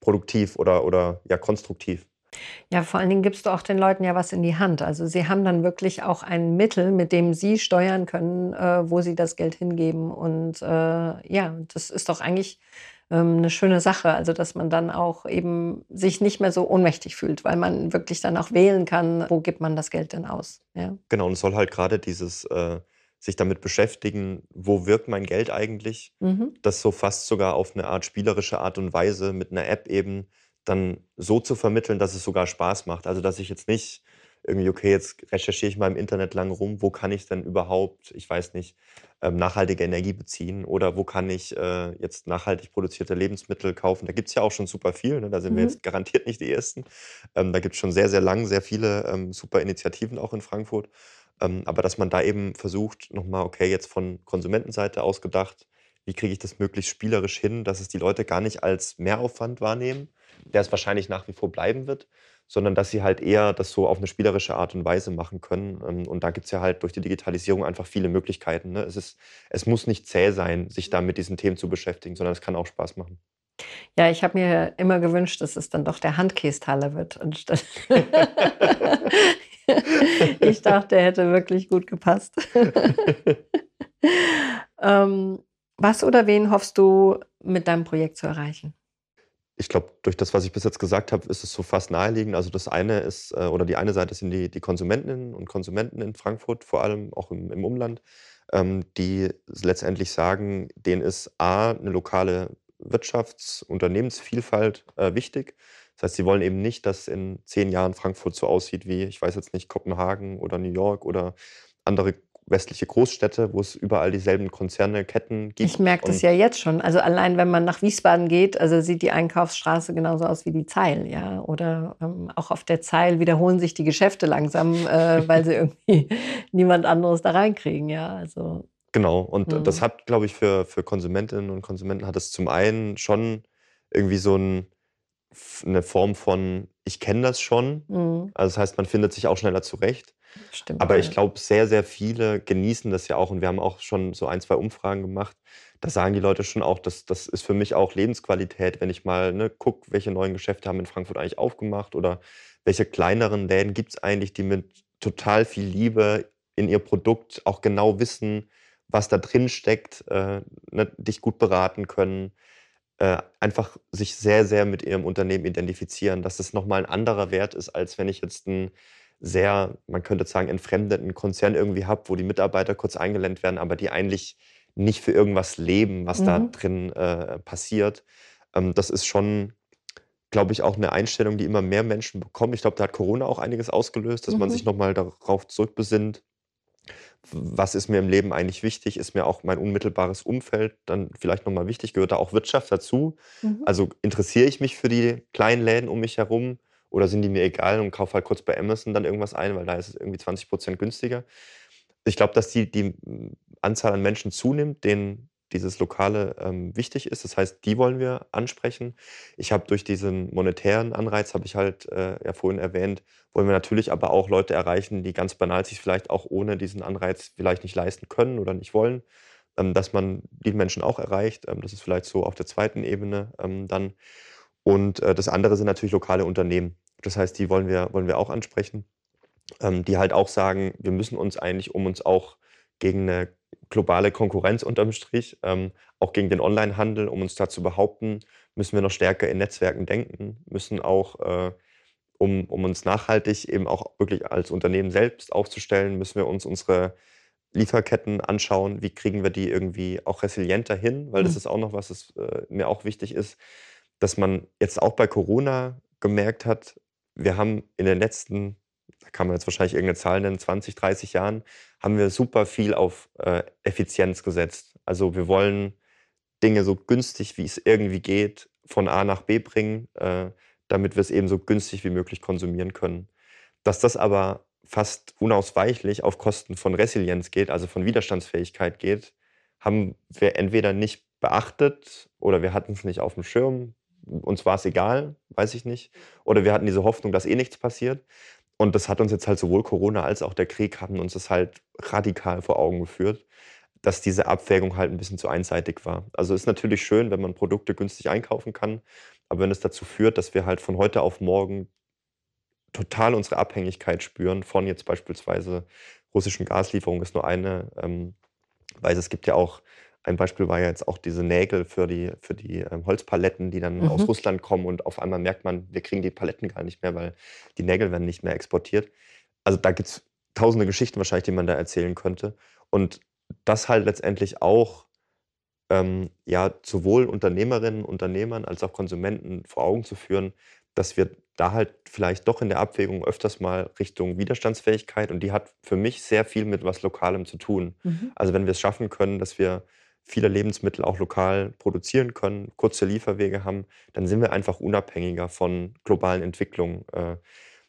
produktiv oder, oder ja konstruktiv. Ja, vor allen Dingen gibst du auch den Leuten ja was in die Hand. Also sie haben dann wirklich auch ein Mittel, mit dem sie steuern können, äh, wo sie das Geld hingeben. Und äh, ja, das ist doch eigentlich ähm, eine schöne Sache. Also, dass man dann auch eben sich nicht mehr so ohnmächtig fühlt, weil man wirklich dann auch wählen kann, wo gibt man das Geld denn aus. Ja. Genau, und es soll halt gerade dieses äh, sich damit beschäftigen, wo wirkt mein Geld eigentlich, mhm. das so fast sogar auf eine Art spielerische Art und Weise mit einer App eben dann so zu vermitteln, dass es sogar Spaß macht. Also, dass ich jetzt nicht irgendwie, okay, jetzt recherchiere ich mal im Internet lang rum, wo kann ich denn überhaupt, ich weiß nicht, ähm, nachhaltige Energie beziehen oder wo kann ich äh, jetzt nachhaltig produzierte Lebensmittel kaufen. Da gibt es ja auch schon super viel, ne? da sind mhm. wir jetzt garantiert nicht die Ersten. Ähm, da gibt es schon sehr, sehr lang sehr viele ähm, super Initiativen auch in Frankfurt. Ähm, aber dass man da eben versucht, nochmal, okay, jetzt von Konsumentenseite aus gedacht, wie kriege ich das möglichst spielerisch hin, dass es die Leute gar nicht als Mehraufwand wahrnehmen, der es wahrscheinlich nach wie vor bleiben wird, sondern dass sie halt eher das so auf eine spielerische Art und Weise machen können. Ähm, und da gibt es ja halt durch die Digitalisierung einfach viele Möglichkeiten. Ne? Es, ist, es muss nicht zäh sein, sich da mit diesen Themen zu beschäftigen, sondern es kann auch Spaß machen. Ja, ich habe mir immer gewünscht, dass es dann doch der Handkästaler wird. ich dachte, er hätte wirklich gut gepasst. ähm, was oder wen hoffst du mit deinem Projekt zu erreichen? ich glaube, durch das, was ich bis jetzt gesagt habe, ist es so fast naheliegend. Also das eine ist, äh, oder die eine Seite sind die, die Konsumentinnen und Konsumenten in Frankfurt, vor allem auch im, im Umland, ähm, die letztendlich sagen, denen ist A, eine lokale Wirtschafts-, Unternehmensvielfalt äh, wichtig. Das heißt, sie wollen eben nicht, dass in zehn Jahren Frankfurt so aussieht wie, ich weiß jetzt nicht, Kopenhagen oder New York oder andere westliche Großstädte, wo es überall dieselben Konzerne, Ketten gibt. Ich merke das ja jetzt schon. Also allein wenn man nach Wiesbaden geht, also sieht die Einkaufsstraße genauso aus wie die Zeil, ja. Oder ähm, auch auf der Zeil wiederholen sich die Geschäfte langsam, äh, weil sie irgendwie niemand anderes da reinkriegen, ja. Also genau. Und mhm. das hat, glaube ich, für, für Konsumentinnen und Konsumenten hat es zum einen schon irgendwie so ein, eine Form von, ich kenne das schon. Mhm. Also das heißt, man findet sich auch schneller zurecht. Stimmt. Aber ich glaube, sehr, sehr viele genießen das ja auch. Und wir haben auch schon so ein, zwei Umfragen gemacht. Da sagen die Leute schon auch, dass das ist für mich auch Lebensqualität, wenn ich mal ne, gucke, welche neuen Geschäfte haben in Frankfurt eigentlich aufgemacht oder welche kleineren Läden gibt es eigentlich, die mit total viel Liebe in ihr Produkt auch genau wissen, was da drin steckt, äh, ne, dich gut beraten können. Äh, einfach sich sehr, sehr mit ihrem Unternehmen identifizieren, dass das nochmal ein anderer Wert ist, als wenn ich jetzt ein sehr, man könnte sagen, entfremdeten Konzern irgendwie habe, wo die Mitarbeiter kurz eingelenkt werden, aber die eigentlich nicht für irgendwas leben, was mhm. da drin äh, passiert. Ähm, das ist schon, glaube ich, auch eine Einstellung, die immer mehr Menschen bekommen. Ich glaube, da hat Corona auch einiges ausgelöst, dass mhm. man sich nochmal darauf zurückbesinnt. Was ist mir im Leben eigentlich wichtig? Ist mir auch mein unmittelbares Umfeld dann vielleicht nochmal wichtig? Gehört da auch Wirtschaft dazu? Mhm. Also interessiere ich mich für die kleinen Läden um mich herum? Oder sind die mir egal und kaufe halt kurz bei Amazon dann irgendwas ein, weil da ist es irgendwie 20 Prozent günstiger. Ich glaube, dass die, die Anzahl an Menschen zunimmt, denen dieses Lokale ähm, wichtig ist. Das heißt, die wollen wir ansprechen. Ich habe durch diesen monetären Anreiz, habe ich halt äh, ja vorhin erwähnt, wollen wir natürlich aber auch Leute erreichen, die ganz banal sich vielleicht auch ohne diesen Anreiz vielleicht nicht leisten können oder nicht wollen, ähm, dass man die Menschen auch erreicht. Ähm, das ist vielleicht so auf der zweiten Ebene ähm, dann. Und äh, das andere sind natürlich lokale Unternehmen. Das heißt, die wollen wir, wollen wir auch ansprechen, ähm, die halt auch sagen, wir müssen uns eigentlich, um uns auch gegen eine globale Konkurrenz unterm Strich, ähm, auch gegen den Onlinehandel, um uns da zu behaupten, müssen wir noch stärker in Netzwerken denken, müssen auch, äh, um, um uns nachhaltig eben auch wirklich als Unternehmen selbst aufzustellen, müssen wir uns unsere Lieferketten anschauen, wie kriegen wir die irgendwie auch resilienter hin, weil das mhm. ist auch noch was, das äh, mir auch wichtig ist, dass man jetzt auch bei Corona gemerkt hat, wir haben in den letzten, da kann man jetzt wahrscheinlich irgendeine Zahl nennen, 20, 30 Jahren, haben wir super viel auf äh, Effizienz gesetzt. Also wir wollen Dinge so günstig, wie es irgendwie geht, von A nach B bringen, äh, damit wir es eben so günstig wie möglich konsumieren können. Dass das aber fast unausweichlich auf Kosten von Resilienz geht, also von Widerstandsfähigkeit geht, haben wir entweder nicht beachtet oder wir hatten es nicht auf dem Schirm, uns war es egal, weiß ich nicht. Oder wir hatten diese Hoffnung, dass eh nichts passiert. Und das hat uns jetzt halt sowohl Corona als auch der Krieg haben uns das halt radikal vor Augen geführt, dass diese Abwägung halt ein bisschen zu einseitig war. Also ist natürlich schön, wenn man Produkte günstig einkaufen kann, aber wenn es dazu führt, dass wir halt von heute auf morgen total unsere Abhängigkeit spüren von jetzt beispielsweise russischen Gaslieferungen, ist nur eine ähm, Weise. Es gibt ja auch ein Beispiel war ja jetzt auch diese Nägel für die, für die ähm, Holzpaletten, die dann aus Mhm. Russland kommen und auf einmal merkt man, wir kriegen die Paletten gar nicht mehr, weil die Nägel werden nicht mehr exportiert. Also da gibt es tausende Geschichten wahrscheinlich, die man da erzählen könnte. Und das halt letztendlich auch ähm, ja, sowohl Unternehmerinnen, Unternehmern als auch Konsumenten vor Augen zu führen, dass wir da halt vielleicht doch in der Abwägung öfters mal Richtung Widerstandsfähigkeit und die hat für mich sehr viel mit was Lokalem zu tun. Mhm. Also wenn wir es schaffen können, dass wir viele Lebensmittel auch lokal produzieren können, kurze Lieferwege haben, dann sind wir einfach unabhängiger von globalen Entwicklungen. Äh,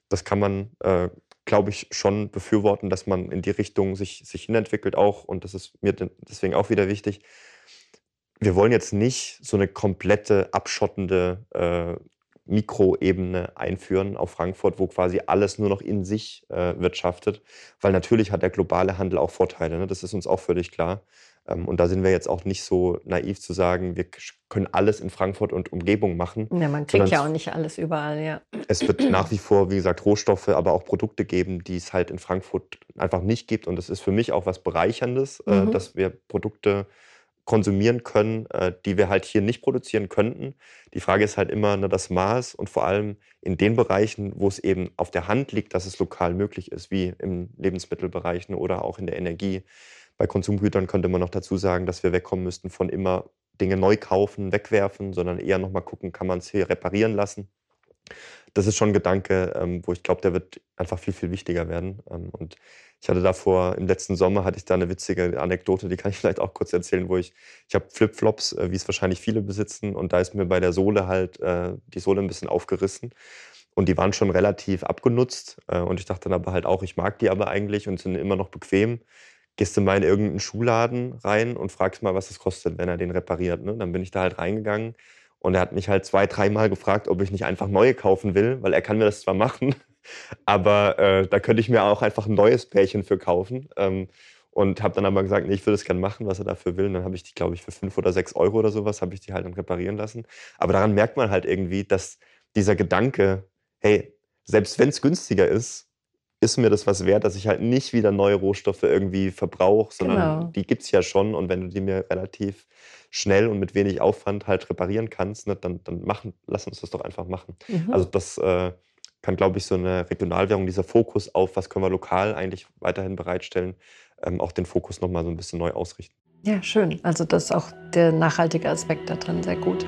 das kann man, äh, glaube ich, schon befürworten, dass man in die Richtung sich, sich hinentwickelt auch. Und das ist mir de- deswegen auch wieder wichtig. Wir wollen jetzt nicht so eine komplette abschottende äh, Mikroebene einführen auf Frankfurt, wo quasi alles nur noch in sich äh, wirtschaftet, weil natürlich hat der globale Handel auch Vorteile. Ne? Das ist uns auch völlig klar. Ähm, und da sind wir jetzt auch nicht so naiv zu sagen, wir können alles in Frankfurt und Umgebung machen. Ja, man kriegt ja auch nicht alles überall, ja. Es wird nach wie vor, wie gesagt, Rohstoffe, aber auch Produkte geben, die es halt in Frankfurt einfach nicht gibt. Und das ist für mich auch was Bereicherndes, äh, Mhm. dass wir Produkte konsumieren können, äh, die wir halt hier nicht produzieren könnten. Die Frage ist halt immer ne, das Maß und vor allem in den Bereichen, wo es eben auf der Hand liegt, dass es lokal möglich ist, wie im Lebensmittelbereichen oder auch in der Energie. Bei Konsumgütern könnte man noch dazu sagen, dass wir wegkommen müssten von immer Dinge neu kaufen, wegwerfen, sondern eher nochmal gucken, kann man es hier reparieren lassen. Das ist schon ein Gedanke, ähm, wo ich glaube, der wird einfach viel, viel wichtiger werden. Ähm, und ich hatte davor, im letzten Sommer, hatte ich da eine witzige Anekdote, die kann ich vielleicht auch kurz erzählen, wo ich, ich habe Flipflops, äh, wie es wahrscheinlich viele besitzen, und da ist mir bei der Sohle halt äh, die Sohle ein bisschen aufgerissen. Und die waren schon relativ abgenutzt. Äh, und ich dachte dann aber halt auch, ich mag die aber eigentlich und sind immer noch bequem. Gehst du mal in irgendeinen Schuhladen rein und fragst mal, was das kostet, wenn er den repariert. Ne? Dann bin ich da halt reingegangen und er hat mich halt zwei, dreimal gefragt, ob ich nicht einfach neue kaufen will, weil er kann mir das zwar machen, aber äh, da könnte ich mir auch einfach ein neues Pärchen für kaufen. Ähm, und habe dann aber gesagt, nee, ich würde es gerne machen, was er dafür will. Und dann habe ich die, glaube ich, für fünf oder sechs Euro oder sowas, habe ich die halt dann reparieren lassen. Aber daran merkt man halt irgendwie, dass dieser Gedanke, hey, selbst wenn es günstiger ist, ist mir das was wert, dass ich halt nicht wieder neue Rohstoffe irgendwie verbrauche, sondern Genau. die gibt es ja schon. Und wenn du die mir relativ schnell und mit wenig Aufwand halt reparieren kannst, ne, dann, dann machen, lass uns das doch einfach machen. Mhm. Also das äh, kann, glaube ich, so eine Regionalwährung, dieser Fokus auf, was können wir lokal eigentlich weiterhin bereitstellen, ähm, auch den Fokus nochmal so ein bisschen neu ausrichten. ja, schön. Also das ist auch der nachhaltige Aspekt da drin, sehr gut.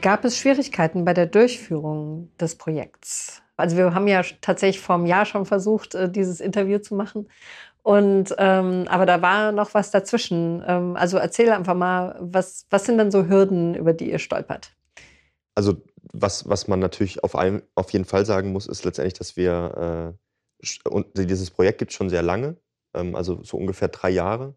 Gab es Schwierigkeiten bei der Durchführung des Projekts? Also wir haben ja tatsächlich vor einem Jahr schon versucht, äh, dieses Interview zu machen. Und ähm, aber da war noch was dazwischen. Ähm, also erzähl einfach mal, was, was sind denn so Hürden, über die ihr stolpert? Also was, was man natürlich auf, ein, auf jeden Fall sagen muss, ist letztendlich, dass wir, äh, und dieses Projekt gibt es schon sehr lange, ähm, also so ungefähr drei Jahre.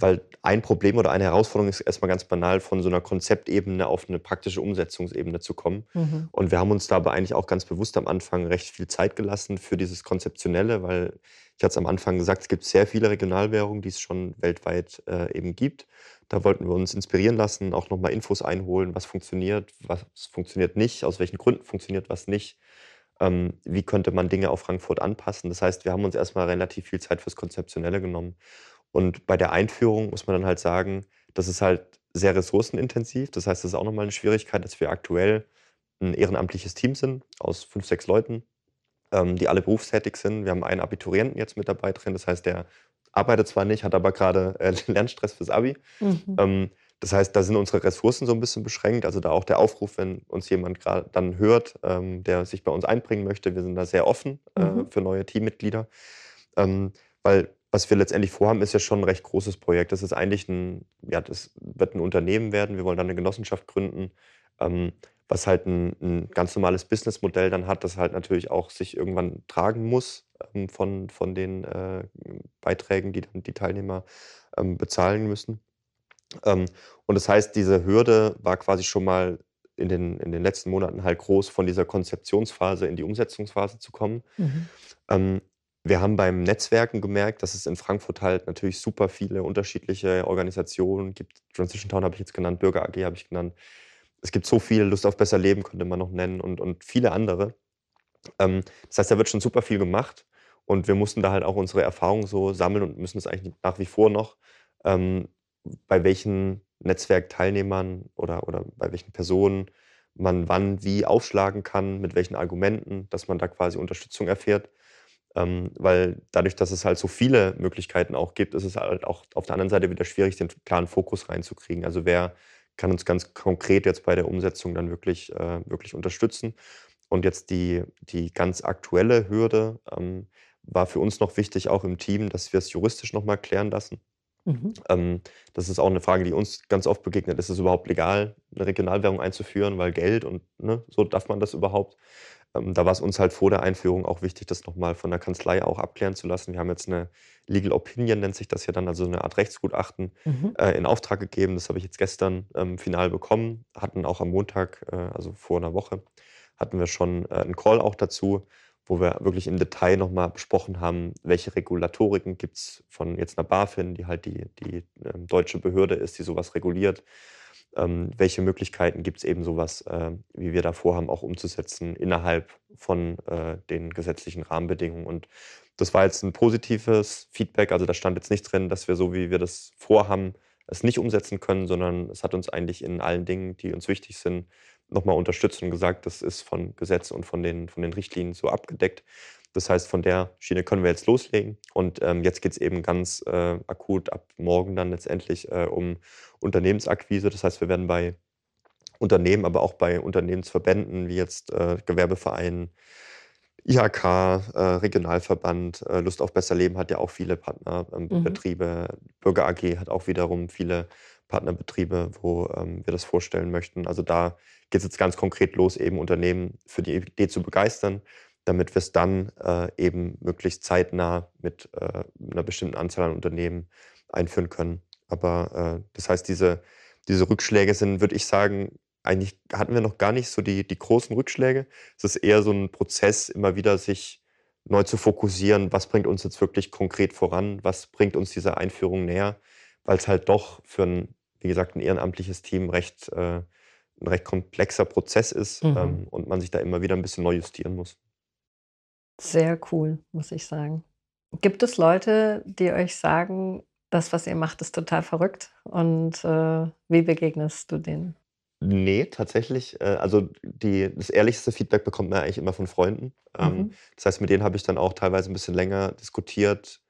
Weil ein Problem oder eine Herausforderung ist erstmal ganz banal, von so einer Konzeptebene auf eine praktische Umsetzungsebene zu kommen. Mhm. Und wir haben uns da aber eigentlich auch ganz bewusst am Anfang recht viel Zeit gelassen für dieses Konzeptionelle, weil ich hatte es am Anfang gesagt, es gibt sehr viele Regionalwährungen, die es schon weltweit äh, eben gibt. Da wollten wir uns inspirieren lassen, auch nochmal Infos einholen, was funktioniert, was funktioniert nicht, aus welchen Gründen funktioniert was nicht. Ähm, wie könnte man Dinge auf Frankfurt anpassen? Das heißt, wir haben uns erstmal relativ viel Zeit fürs Konzeptionelle genommen. Und bei der Einführung muss man dann halt sagen, das ist halt sehr ressourcenintensiv. Das heißt, das ist auch nochmal eine Schwierigkeit, dass wir aktuell ein ehrenamtliches Team sind aus fünf, sechs Leuten, ähm, die alle berufstätig sind. Wir haben einen Abiturienten jetzt mit dabei drin. Das heißt, der arbeitet zwar nicht, hat aber gerade äh, Lernstress fürs Abi. Mhm. Ähm, das heißt, da sind unsere Ressourcen so ein bisschen beschränkt. Also da auch der Aufruf, wenn uns jemand gerade dann hört, ähm, der sich bei uns einbringen möchte. Wir sind da sehr offen äh, Mhm. für neue Teammitglieder. Weil was wir letztendlich vorhaben, ist ja schon ein recht großes Projekt. Das ist eigentlich ein, ja, das wird ein Unternehmen werden. Wir wollen dann eine Genossenschaft gründen, ähm, was halt ein, ein ganz normales Businessmodell dann hat, das halt natürlich auch sich irgendwann tragen muss ähm, von, von den äh, Beiträgen, die dann die Teilnehmer ähm, bezahlen müssen. Ähm, und das heißt, diese Hürde war quasi schon mal in den, in den letzten Monaten halt groß, von dieser Konzeptionsphase in die Umsetzungsphase zu kommen. Mhm. Wir haben beim Netzwerken gemerkt, dass es in Frankfurt halt natürlich super viele unterschiedliche Organisationen gibt. Transition Town habe ich jetzt genannt, Bürger AG habe ich genannt. Es gibt so viel, Lust auf besser Leben könnte man noch nennen und, und viele andere. Ähm, das heißt, da wird schon super viel gemacht und wir mussten da halt auch unsere Erfahrungen so sammeln und müssen es eigentlich nach wie vor noch, ähm, bei welchen Netzwerkteilnehmern oder, oder bei welchen Personen man wann wie aufschlagen kann, mit welchen Argumenten, dass man da quasi Unterstützung erfährt. Ähm, weil dadurch, dass es halt so viele Möglichkeiten auch gibt, ist es halt auch auf der anderen Seite wieder schwierig, den klaren Fokus reinzukriegen. Also wer kann uns ganz konkret jetzt bei der Umsetzung dann wirklich, äh, wirklich unterstützen? Und jetzt die, die ganz aktuelle Hürde ähm, war für uns noch wichtig, auch im Team, dass wir es juristisch nochmal klären lassen. Mhm. Ähm, das ist auch eine Frage, die uns ganz oft begegnet. Ist es überhaupt legal, eine Regionalwährung einzuführen, weil Geld und ne, so darf man das überhaupt? Ähm, da war es uns halt vor der Einführung auch wichtig, das nochmal von der Kanzlei auch abklären zu lassen. Wir haben jetzt eine Legal Opinion, nennt sich das ja dann, also eine Art Rechtsgutachten mhm. äh, in Auftrag gegeben. Das habe ich jetzt gestern ähm, final bekommen, hatten auch am Montag, äh, also vor einer Woche, hatten wir schon äh, einen Call auch dazu wo wir wirklich im Detail nochmal besprochen haben, welche Regulatoriken gibt es von jetzt einer BaFin, die halt die, die ähm, deutsche Behörde ist, die sowas reguliert. Ähm, welche Möglichkeiten gibt es eben sowas, äh, wie wir da vorhaben, auch umzusetzen innerhalb von äh, den gesetzlichen Rahmenbedingungen. Und das war jetzt ein positives Feedback. Also da stand jetzt nicht drin, dass wir so, wie wir das vorhaben, es nicht umsetzen können, sondern es hat uns eigentlich in allen Dingen, die uns wichtig sind, nochmal unterstützt und gesagt, das ist von Gesetz und von den, von den Richtlinien so abgedeckt. Das heißt, von der Schiene können wir jetzt loslegen. Und ähm, jetzt geht es eben ganz äh, akut ab morgen dann letztendlich äh, um Unternehmensakquise. Das heißt, wir werden bei Unternehmen, aber auch bei Unternehmensverbänden wie jetzt äh, Gewerbevereinen, IHK, äh, Regionalverband, äh, Lust auf besser Leben hat ja auch viele Partnerbetriebe. Ähm, mhm. Bürger AG hat auch wiederum viele Partnerbetriebe, wo ähm, wir das vorstellen möchten. Also da geht es jetzt ganz konkret los, eben Unternehmen für die Idee zu begeistern, damit wir es dann äh, eben möglichst zeitnah mit äh, einer bestimmten Anzahl an Unternehmen einführen können. Aber äh, das heißt, diese, diese Rückschläge sind, würde ich sagen, eigentlich hatten wir noch gar nicht so die, die großen Rückschläge. Es ist eher so ein Prozess, immer wieder sich neu zu fokussieren, was bringt uns jetzt wirklich konkret voran, was bringt uns diese Einführung näher, weil es halt doch für ein wie gesagt, ein ehrenamtliches Team recht, äh, ein recht komplexer Prozess ist mhm. ähm, und man sich da immer wieder ein bisschen neu justieren muss. Sehr cool, muss ich sagen. Gibt es Leute, die euch sagen, das, was ihr macht, ist total verrückt? Und äh, wie begegnest du denen? Nee, tatsächlich. Äh, also die, das ehrlichste Feedback bekommt man eigentlich immer von Freunden. Ähm, mhm. Das heißt, mit denen habe ich dann auch teilweise ein bisschen länger diskutiert,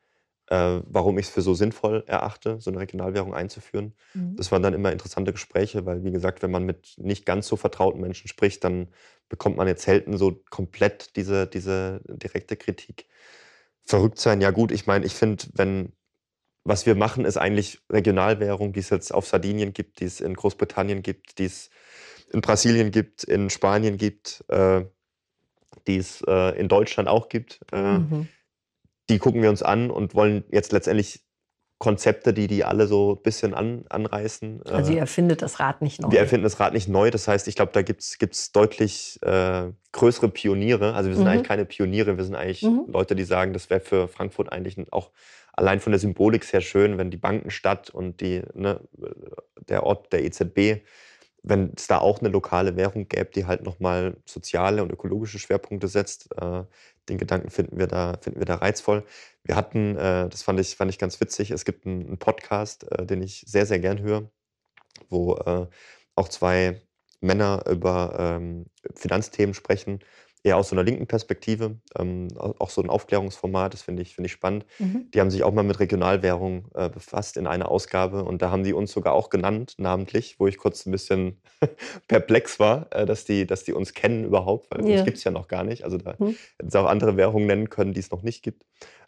äh, warum ich es für so sinnvoll erachte, so eine Regionalwährung einzuführen. Mhm. Das waren dann immer interessante Gespräche, weil, wie gesagt, wenn man mit nicht ganz so vertrauten Menschen spricht, dann bekommt man jetzt selten so komplett diese, diese direkte Kritik. Verrückt sein, ja gut, ich meine, ich finde, wenn was wir machen, ist eigentlich Regionalwährung, die es jetzt auf Sardinien gibt, die es in Großbritannien gibt, die es in Brasilien gibt, in Spanien gibt, äh, die es äh, in Deutschland auch gibt. Äh, mhm die gucken wir uns an und wollen jetzt letztendlich Konzepte, die die alle so ein bisschen an, anreißen. Also ihr erfindet das Rad nicht neu. Wir erfinden das Rad nicht neu. Das heißt, ich glaube, da gibt es deutlich äh, größere Pioniere. Also wir sind mhm. eigentlich keine Pioniere, wir sind eigentlich mhm. Leute, die sagen, das wäre für Frankfurt eigentlich auch allein von der Symbolik sehr schön, wenn die Bankenstadt und die, ne, der Ort der EZB wenn es da auch eine lokale Währung gäbe, die halt nochmal soziale und ökologische Schwerpunkte setzt, äh, den Gedanken finden wir da, finden wir da reizvoll. Wir hatten, äh, das fand ich, fand ich ganz witzig, es gibt einen, einen Podcast, äh, den ich sehr, sehr gern höre, wo äh, auch zwei Männer über ähm, Finanzthemen sprechen eher aus so einer linken Perspektive, ähm, auch so ein Aufklärungsformat, das finde ich, find ich spannend. Mhm. Die haben sich auch mal mit Regionalwährung äh, befasst in einer Ausgabe und da haben die uns sogar auch genannt, namentlich, wo ich kurz ein bisschen perplex war, äh, dass, die, dass die uns kennen überhaupt, weil ja. uns gibt es ja noch gar nicht. Also da mhm. hätten sie auch andere Währungen nennen können, die es noch nicht gibt.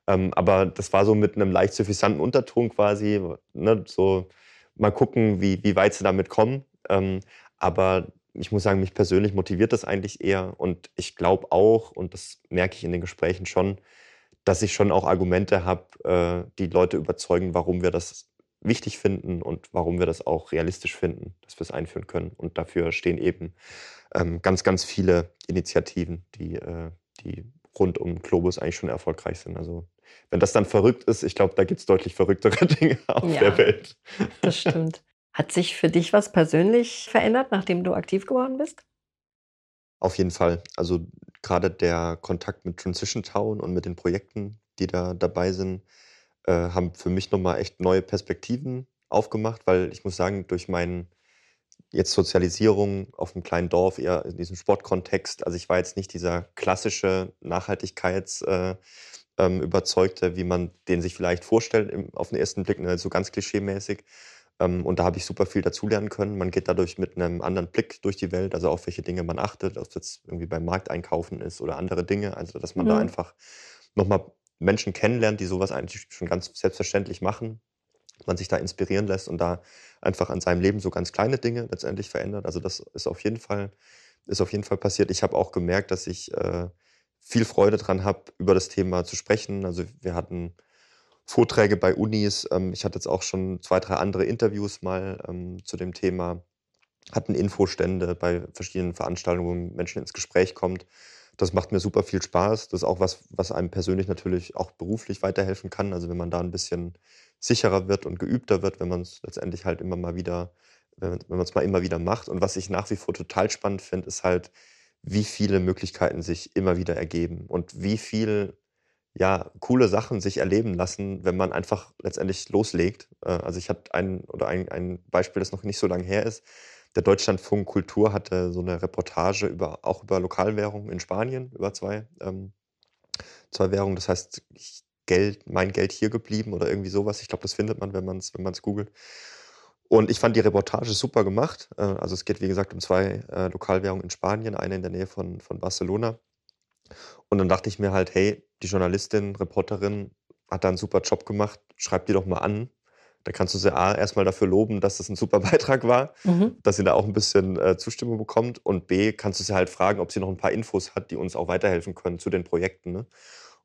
Ähm, aber das war so mit einem leicht suffisanten Unterton quasi, ne, so mal gucken, wie, wie weit sie damit kommen. Ähm, aber ich muss sagen, mich persönlich motiviert das eigentlich eher. Und ich glaube auch, und das merke ich in den Gesprächen schon, dass ich schon auch Argumente habe, äh, die Leute überzeugen, warum wir das wichtig finden und warum wir das auch realistisch finden, dass wir es einführen können. Und dafür stehen eben ähm, ganz, ganz viele Initiativen, die, äh, die rund um Globus eigentlich schon erfolgreich sind. Also wenn das dann verrückt ist, ich glaube, da gibt es deutlich verrücktere Dinge auf ja, der Welt. Das stimmt. Hat sich für dich was persönlich verändert, nachdem du aktiv geworden bist? Auf jeden Fall. Also gerade der Kontakt mit Transition Town und mit den Projekten, die da dabei sind, äh, haben für mich nochmal echt neue Perspektiven aufgemacht, weil ich muss sagen, durch meinen jetzt Sozialisierung auf einem kleinen Dorf, eher in diesem Sportkontext. Also ich war jetzt nicht dieser klassische Nachhaltigkeitsüberzeugte, äh, ähm, wie man den sich vielleicht vorstellt auf den ersten Blick, ne, so ganz klischeemäßig. Ähm, und da habe ich super viel dazulernen können. Man geht dadurch mit einem anderen Blick durch die Welt, also auf welche Dinge man achtet, ob es jetzt irgendwie beim Markteinkaufen ist oder andere Dinge. Also dass man mhm. da einfach nochmal Menschen kennenlernt, die sowas eigentlich schon ganz selbstverständlich machen man sich da inspirieren lässt und da einfach an seinem Leben so ganz kleine Dinge letztendlich verändert. Also das ist auf jeden Fall, ist auf jeden Fall passiert. Ich habe auch gemerkt, dass ich äh, viel Freude daran habe, über das Thema zu sprechen. Also wir hatten Vorträge bei Unis. Ähm, ich hatte jetzt auch schon zwei, drei andere Interviews mal ähm, zu dem Thema, hatten Infostände bei verschiedenen Veranstaltungen, wo Menschen ins Gespräch kommt. Das macht mir super viel Spaß. Das ist auch was, was einem persönlich natürlich auch beruflich weiterhelfen kann. Also wenn man da ein bisschen sicherer wird und geübter wird, wenn man es letztendlich halt immer mal wieder, wenn man es mal immer wieder macht. Und was ich nach wie vor total spannend finde, ist halt, wie viele Möglichkeiten sich immer wieder ergeben und wie viel ja, coole Sachen sich erleben lassen, wenn man einfach letztendlich loslegt. Äh, also ich hatte ein oder ein, ein Beispiel, das noch nicht so lange her ist. Der Deutschlandfunk Kultur hatte so eine Reportage über, auch über Lokalwährungen in Spanien, über zwei, ähm, zwei Währungen. Das heißt, ich Geld, mein Geld hier geblieben oder irgendwie sowas. Ich glaube, das findet man, wenn man es wenn googelt. Und ich fand die Reportage super gemacht. Äh, also es geht, wie gesagt, um zwei äh, Lokalwährungen in Spanien, eine in der Nähe von, von Barcelona. Und dann dachte ich mir halt, hey, die Journalistin, Reporterin hat da einen super Job gemacht, schreib die doch mal an. Da kannst du sie A, erstmal dafür loben, dass das ein super Beitrag war, mhm. dass sie da auch ein bisschen äh, Zustimmung bekommt. Und B, kannst du sie halt fragen, ob sie noch ein paar Infos hat, die uns auch weiterhelfen können zu den Projekten. Ne?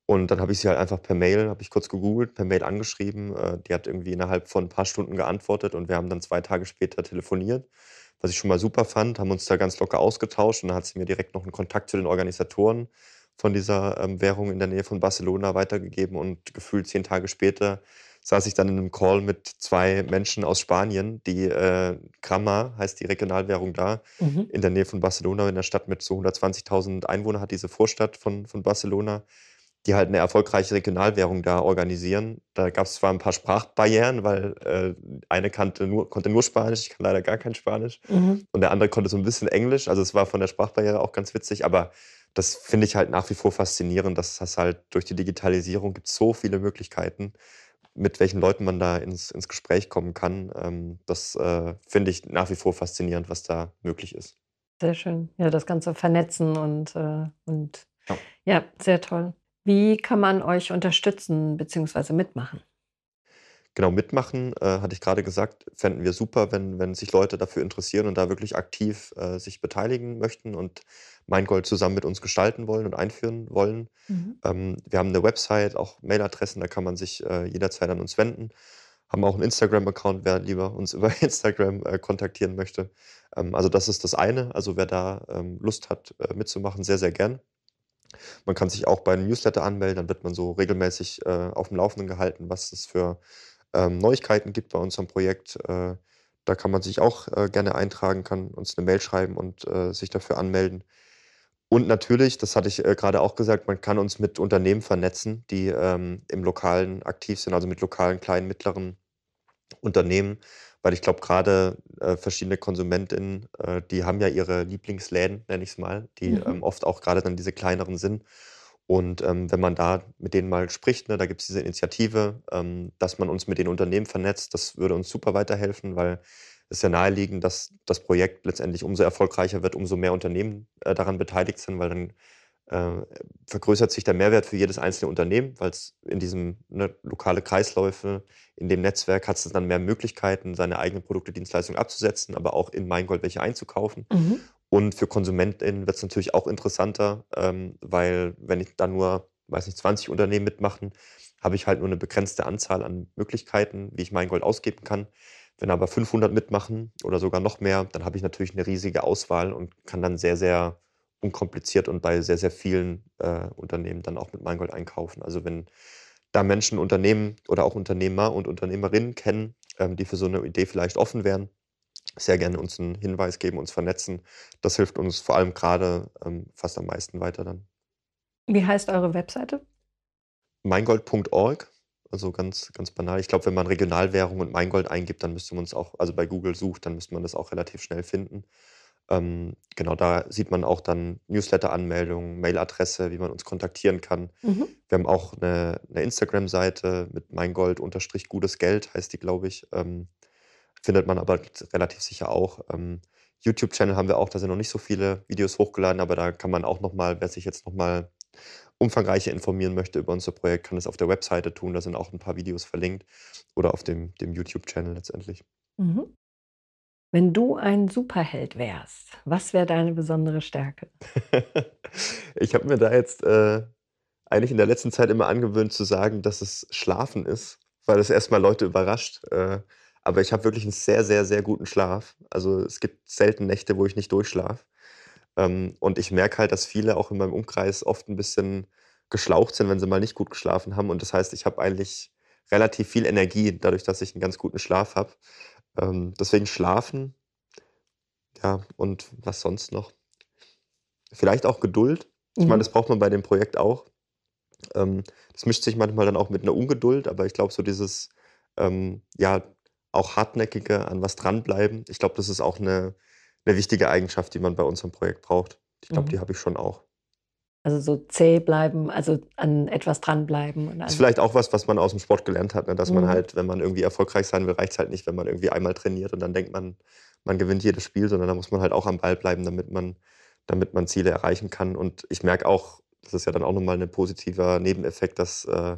Und dann habe ich sie halt einfach per Mail, habe ich kurz gegoogelt, per Mail angeschrieben. Äh, die hat irgendwie innerhalb von ein paar Stunden geantwortet und wir haben dann zwei Tage später telefoniert, was ich schon mal super fand, haben uns da ganz locker ausgetauscht und dann hat sie mir direkt noch einen Kontakt zu den Organisatoren von dieser ähm, Währung in der Nähe von Barcelona weitergegeben und gefühlt zehn Tage später saß ich dann in einem Call mit zwei Menschen aus Spanien, die äh, Krama heißt die Regionalwährung da, mhm. in der Nähe von Barcelona, in der Stadt mit so 120.000 Einwohnern hat diese Vorstadt von, von Barcelona die halt eine erfolgreiche Regionalwährung da organisieren. Da gab es zwar ein paar Sprachbarrieren, weil äh, eine kannte nur, konnte nur Spanisch, ich kann leider gar kein Spanisch. Mhm. Und der andere konnte so ein bisschen Englisch. Also es war von der Sprachbarriere auch ganz witzig, aber das finde ich halt nach wie vor faszinierend, dass das halt durch die Digitalisierung gibt so viele Möglichkeiten, mit welchen Leuten man da ins, ins Gespräch kommen kann. Ähm, das äh, finde ich nach wie vor faszinierend, was da möglich ist. Sehr schön. Ja, das Ganze vernetzen und, äh, und ja. ja, sehr toll. Wie kann man euch unterstützen bzw. mitmachen? Genau, mitmachen, äh, hatte ich gerade gesagt, fänden wir super, wenn, wenn sich Leute dafür interessieren und da wirklich aktiv äh, sich beteiligen möchten und Mindgold zusammen mit uns gestalten wollen und einführen wollen. Mhm. Ähm, wir haben eine Website, auch Mailadressen, da kann man sich äh, jederzeit an uns wenden. Haben auch einen Instagram-Account, wer lieber uns über Instagram äh, kontaktieren möchte. Ähm, also das ist das eine. Also wer da ähm, Lust hat, äh, mitzumachen, sehr, sehr gern. Man kann sich auch bei einem Newsletter anmelden, dann wird man so regelmäßig äh, auf dem Laufenden gehalten, was es für ähm, Neuigkeiten gibt bei unserem Projekt. Äh, da kann man sich auch äh, gerne eintragen, kann uns eine Mail schreiben und äh, sich dafür anmelden. Und natürlich, das hatte ich äh, gerade auch gesagt, man kann uns mit Unternehmen vernetzen, die ähm, im Lokalen aktiv sind, also mit lokalen, kleinen, mittleren Unternehmen weil ich glaube, gerade äh, verschiedene KonsumentInnen, äh, die haben ja ihre Lieblingsläden, nenne ich es mal, die mhm. ähm, oft auch gerade dann diese kleineren sind. Und ähm, wenn man da mit denen mal spricht, ne, da gibt es diese Initiative, ähm, dass man uns mit den Unternehmen vernetzt, das würde uns super weiterhelfen, weil es ja naheliegend, dass das Projekt letztendlich umso erfolgreicher wird, umso mehr Unternehmen äh, daran beteiligt sind, weil dann äh, vergrößert sich der Mehrwert für jedes einzelne Unternehmen, weil es in diesem ne, lokale Kreisläufe, in dem Netzwerk hat es dann mehr Möglichkeiten, seine eigenen Produkte, Dienstleistungen abzusetzen, aber auch in Meingold welche einzukaufen. Mhm. Und für KonsumentInnen wird es natürlich auch interessanter, ähm, weil wenn ich da nur, weiß nicht, 20 Unternehmen mitmachen, habe ich halt nur eine begrenzte Anzahl an Möglichkeiten, wie ich Meingold ausgeben kann. Wenn aber 500 mitmachen oder sogar noch mehr, dann habe ich natürlich eine riesige Auswahl und kann dann sehr, sehr unkompliziert und bei sehr, sehr vielen äh, Unternehmen dann auch mit Mangold einkaufen. Also wenn da Menschen Unternehmen oder auch Unternehmer und Unternehmerinnen kennen, ähm, die für so eine Idee vielleicht offen wären, sehr gerne uns einen Hinweis geben, uns vernetzen. Das hilft uns vor allem gerade ähm, fast am meisten weiter dann. Wie heißt eure Webseite? Meingold.org, also ganz, ganz banal. Ich glaube, wenn man Regionalwährung und Meingold eingibt, dann müsste man es auch, also bei Google sucht, dann müsste man das auch relativ schnell finden. Ähm, genau, da sieht man auch dann Newsletter-Anmeldungen, Mailadresse, wie man uns kontaktieren kann. Mhm. Wir haben auch eine, eine Instagram-Seite mit Meingold-gutes Geld, heißt die, glaube ich. Ähm, findet man aber relativ sicher auch. Ähm, YouTube-Channel haben wir auch, da sind noch nicht so viele Videos hochgeladen, aber da kann man auch nochmal, wer sich jetzt nochmal umfangreicher informieren möchte über unser Projekt, kann es auf der Webseite tun. Da sind auch ein paar Videos verlinkt oder auf dem, dem YouTube-Channel letztendlich. Mhm. Wenn du ein Superheld wärst, was wäre deine besondere Stärke? ich habe mir da jetzt äh, eigentlich in der letzten Zeit immer angewöhnt zu sagen, dass es Schlafen ist, weil es erstmal Leute überrascht. Äh, aber ich habe wirklich einen sehr, sehr, sehr guten Schlaf. Also es gibt selten Nächte, wo ich nicht durchschlafe. Ähm, und ich merke halt, dass viele auch in meinem Umkreis oft ein bisschen geschlaucht sind, wenn sie mal nicht gut geschlafen haben. Und das heißt, ich habe eigentlich relativ viel Energie, dadurch, dass ich einen ganz guten Schlaf habe. Ähm, deswegen schlafen. Ja, und was sonst noch? Vielleicht auch Geduld. Ich meine, mhm. das braucht man bei dem Projekt auch. Ähm, das mischt sich manchmal dann auch mit einer Ungeduld, aber ich glaube, so dieses, ähm, ja, auch hartnäckige an was dranbleiben, ich glaube, das ist auch eine, eine wichtige Eigenschaft, die man bei unserem Projekt braucht. Ich glaube, mhm. die habe ich schon auch. Also so zäh bleiben, also an etwas dranbleiben. Das ist vielleicht auch was, was man aus dem Sport gelernt hat, ne? dass mhm. man halt, wenn man irgendwie erfolgreich sein will, reicht es halt nicht, wenn man irgendwie einmal trainiert und dann denkt man, man gewinnt jedes Spiel, sondern da muss man halt auch am Ball bleiben, damit man, damit man Ziele erreichen kann. Und ich merke auch, das ist ja dann auch nochmal ein positiver Nebeneffekt, dass äh,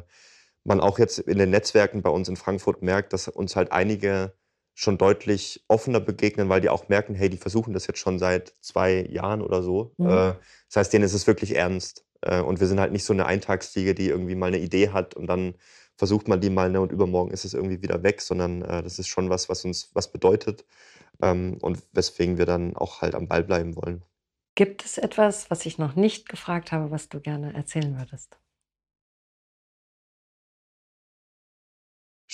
man auch jetzt in den Netzwerken bei uns in Frankfurt merkt, dass uns halt einige schon deutlich offener begegnen, weil die auch merken, hey, die versuchen das jetzt schon seit zwei Jahren oder so. Mhm. Äh, das heißt, denen ist es wirklich ernst. Äh, und wir sind halt nicht so eine Eintagsfliege, die irgendwie mal eine Idee hat und dann versucht man die mal ne, und übermorgen ist es irgendwie wieder weg, sondern äh, das ist schon was, was uns was bedeutet ähm, und weswegen wir dann auch halt am Ball bleiben wollen. Gibt es etwas, was ich noch nicht gefragt habe, was du gerne erzählen würdest?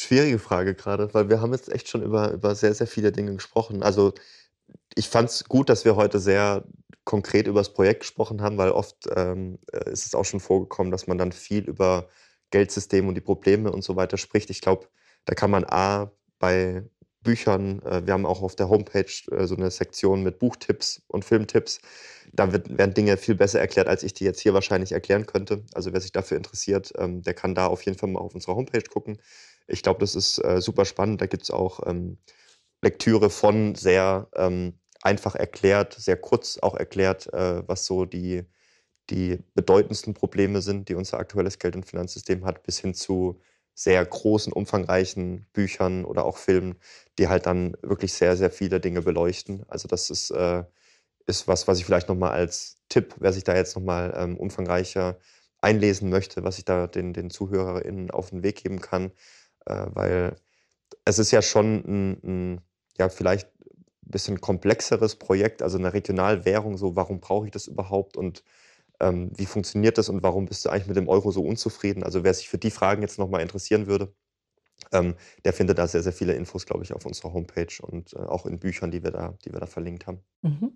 Schwierige Frage gerade, weil wir haben jetzt echt schon über, über sehr, sehr viele Dinge gesprochen. Also ich fand es gut, dass wir heute sehr konkret über das Projekt gesprochen haben, weil oft ähm, äh, ist es auch schon vorgekommen, dass man dann viel über Geldsystem und die Probleme und so weiter spricht. Ich glaube, da kann man A bei Büchern, äh, wir haben auch auf der Homepage äh, so eine Sektion mit Buchtipps und Filmtipps. Da wird, werden Dinge viel besser erklärt, als ich die jetzt hier wahrscheinlich erklären könnte. Also wer sich dafür interessiert, ähm, der kann da auf jeden Fall mal auf unserer Homepage gucken. Ich glaube, das ist äh, super spannend. Da gibt es auch ähm, Lektüre von sehr ähm, einfach erklärt, sehr kurz auch erklärt, äh, was so die, die bedeutendsten Probleme sind, die unser aktuelles Geld- und Finanzsystem hat, bis hin zu sehr großen, umfangreichen Büchern oder auch Filmen, die halt dann wirklich sehr, sehr viele Dinge beleuchten. Also das ist, äh, ist was, was ich vielleicht nochmal als Tipp, wer sich da jetzt nochmal ähm, umfangreicher einlesen möchte, was ich da den, den ZuhörerInnen auf den Weg geben kann, äh, weil es ist ja schon ein, ein ja, vielleicht ein bisschen komplexeres Projekt, also eine Regionalwährung, so warum brauche ich das überhaupt und ähm, wie funktioniert das und warum bist du eigentlich mit dem Euro so unzufrieden? Also wer sich für die Fragen jetzt nochmal interessieren würde, ähm, der findet da sehr, sehr viele Infos, glaube ich, auf unserer Homepage und äh, auch in Büchern, die wir da, die wir da verlinkt haben. Mhm.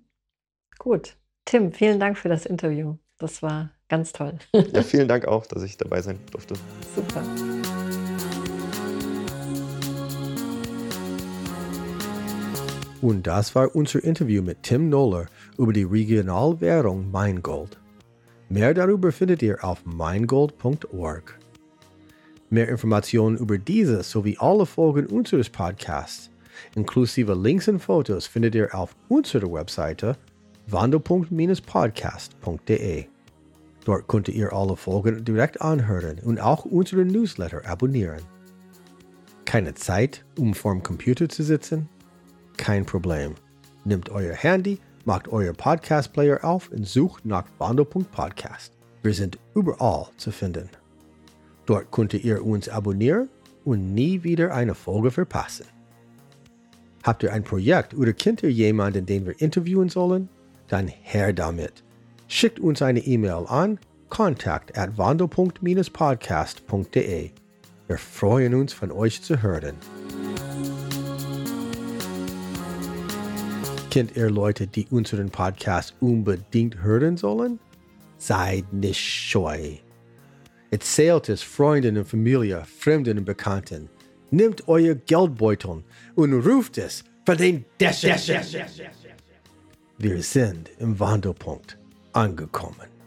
Gut. Tim, vielen Dank für das Interview. Das war ganz toll. ja, vielen Dank auch, dass ich dabei sein durfte. Super. Und das war unser Interview mit Tim Noller über die Regionalwährung Meingold. Mehr darüber findet ihr auf meingold.org. Mehr Informationen über diese sowie alle Folgen unseres Podcasts, inklusive Links und Fotos, findet ihr auf unserer Webseite wandelpunkt-podcast.de. Dort könnt ihr alle Folgen direkt anhören und auch unsere Newsletter abonnieren. Keine Zeit, um vorm Computer zu sitzen? Kein Problem. Nehmt euer Handy, macht euer Podcast-Player auf und sucht nach Wando.podcast. Wir sind überall zu finden. Dort könnt ihr uns abonnieren und nie wieder eine Folge verpassen. Habt ihr ein Projekt oder kennt ihr jemanden, den wir interviewen sollen? Dann her damit. Schickt uns eine E-Mail an kontakt at wandelpunkt-podcast.de. Wir freuen uns, von euch zu hören. Kennt ihr Leute, die unseren Podcast unbedingt hören sollen? Seid nicht scheu. Erzählt es Freunden und Familie, Fremden und Bekannten. Nehmt euer Geldbeutel und ruft es für den Dächer. Wir sind im Wandelpunkt angekommen.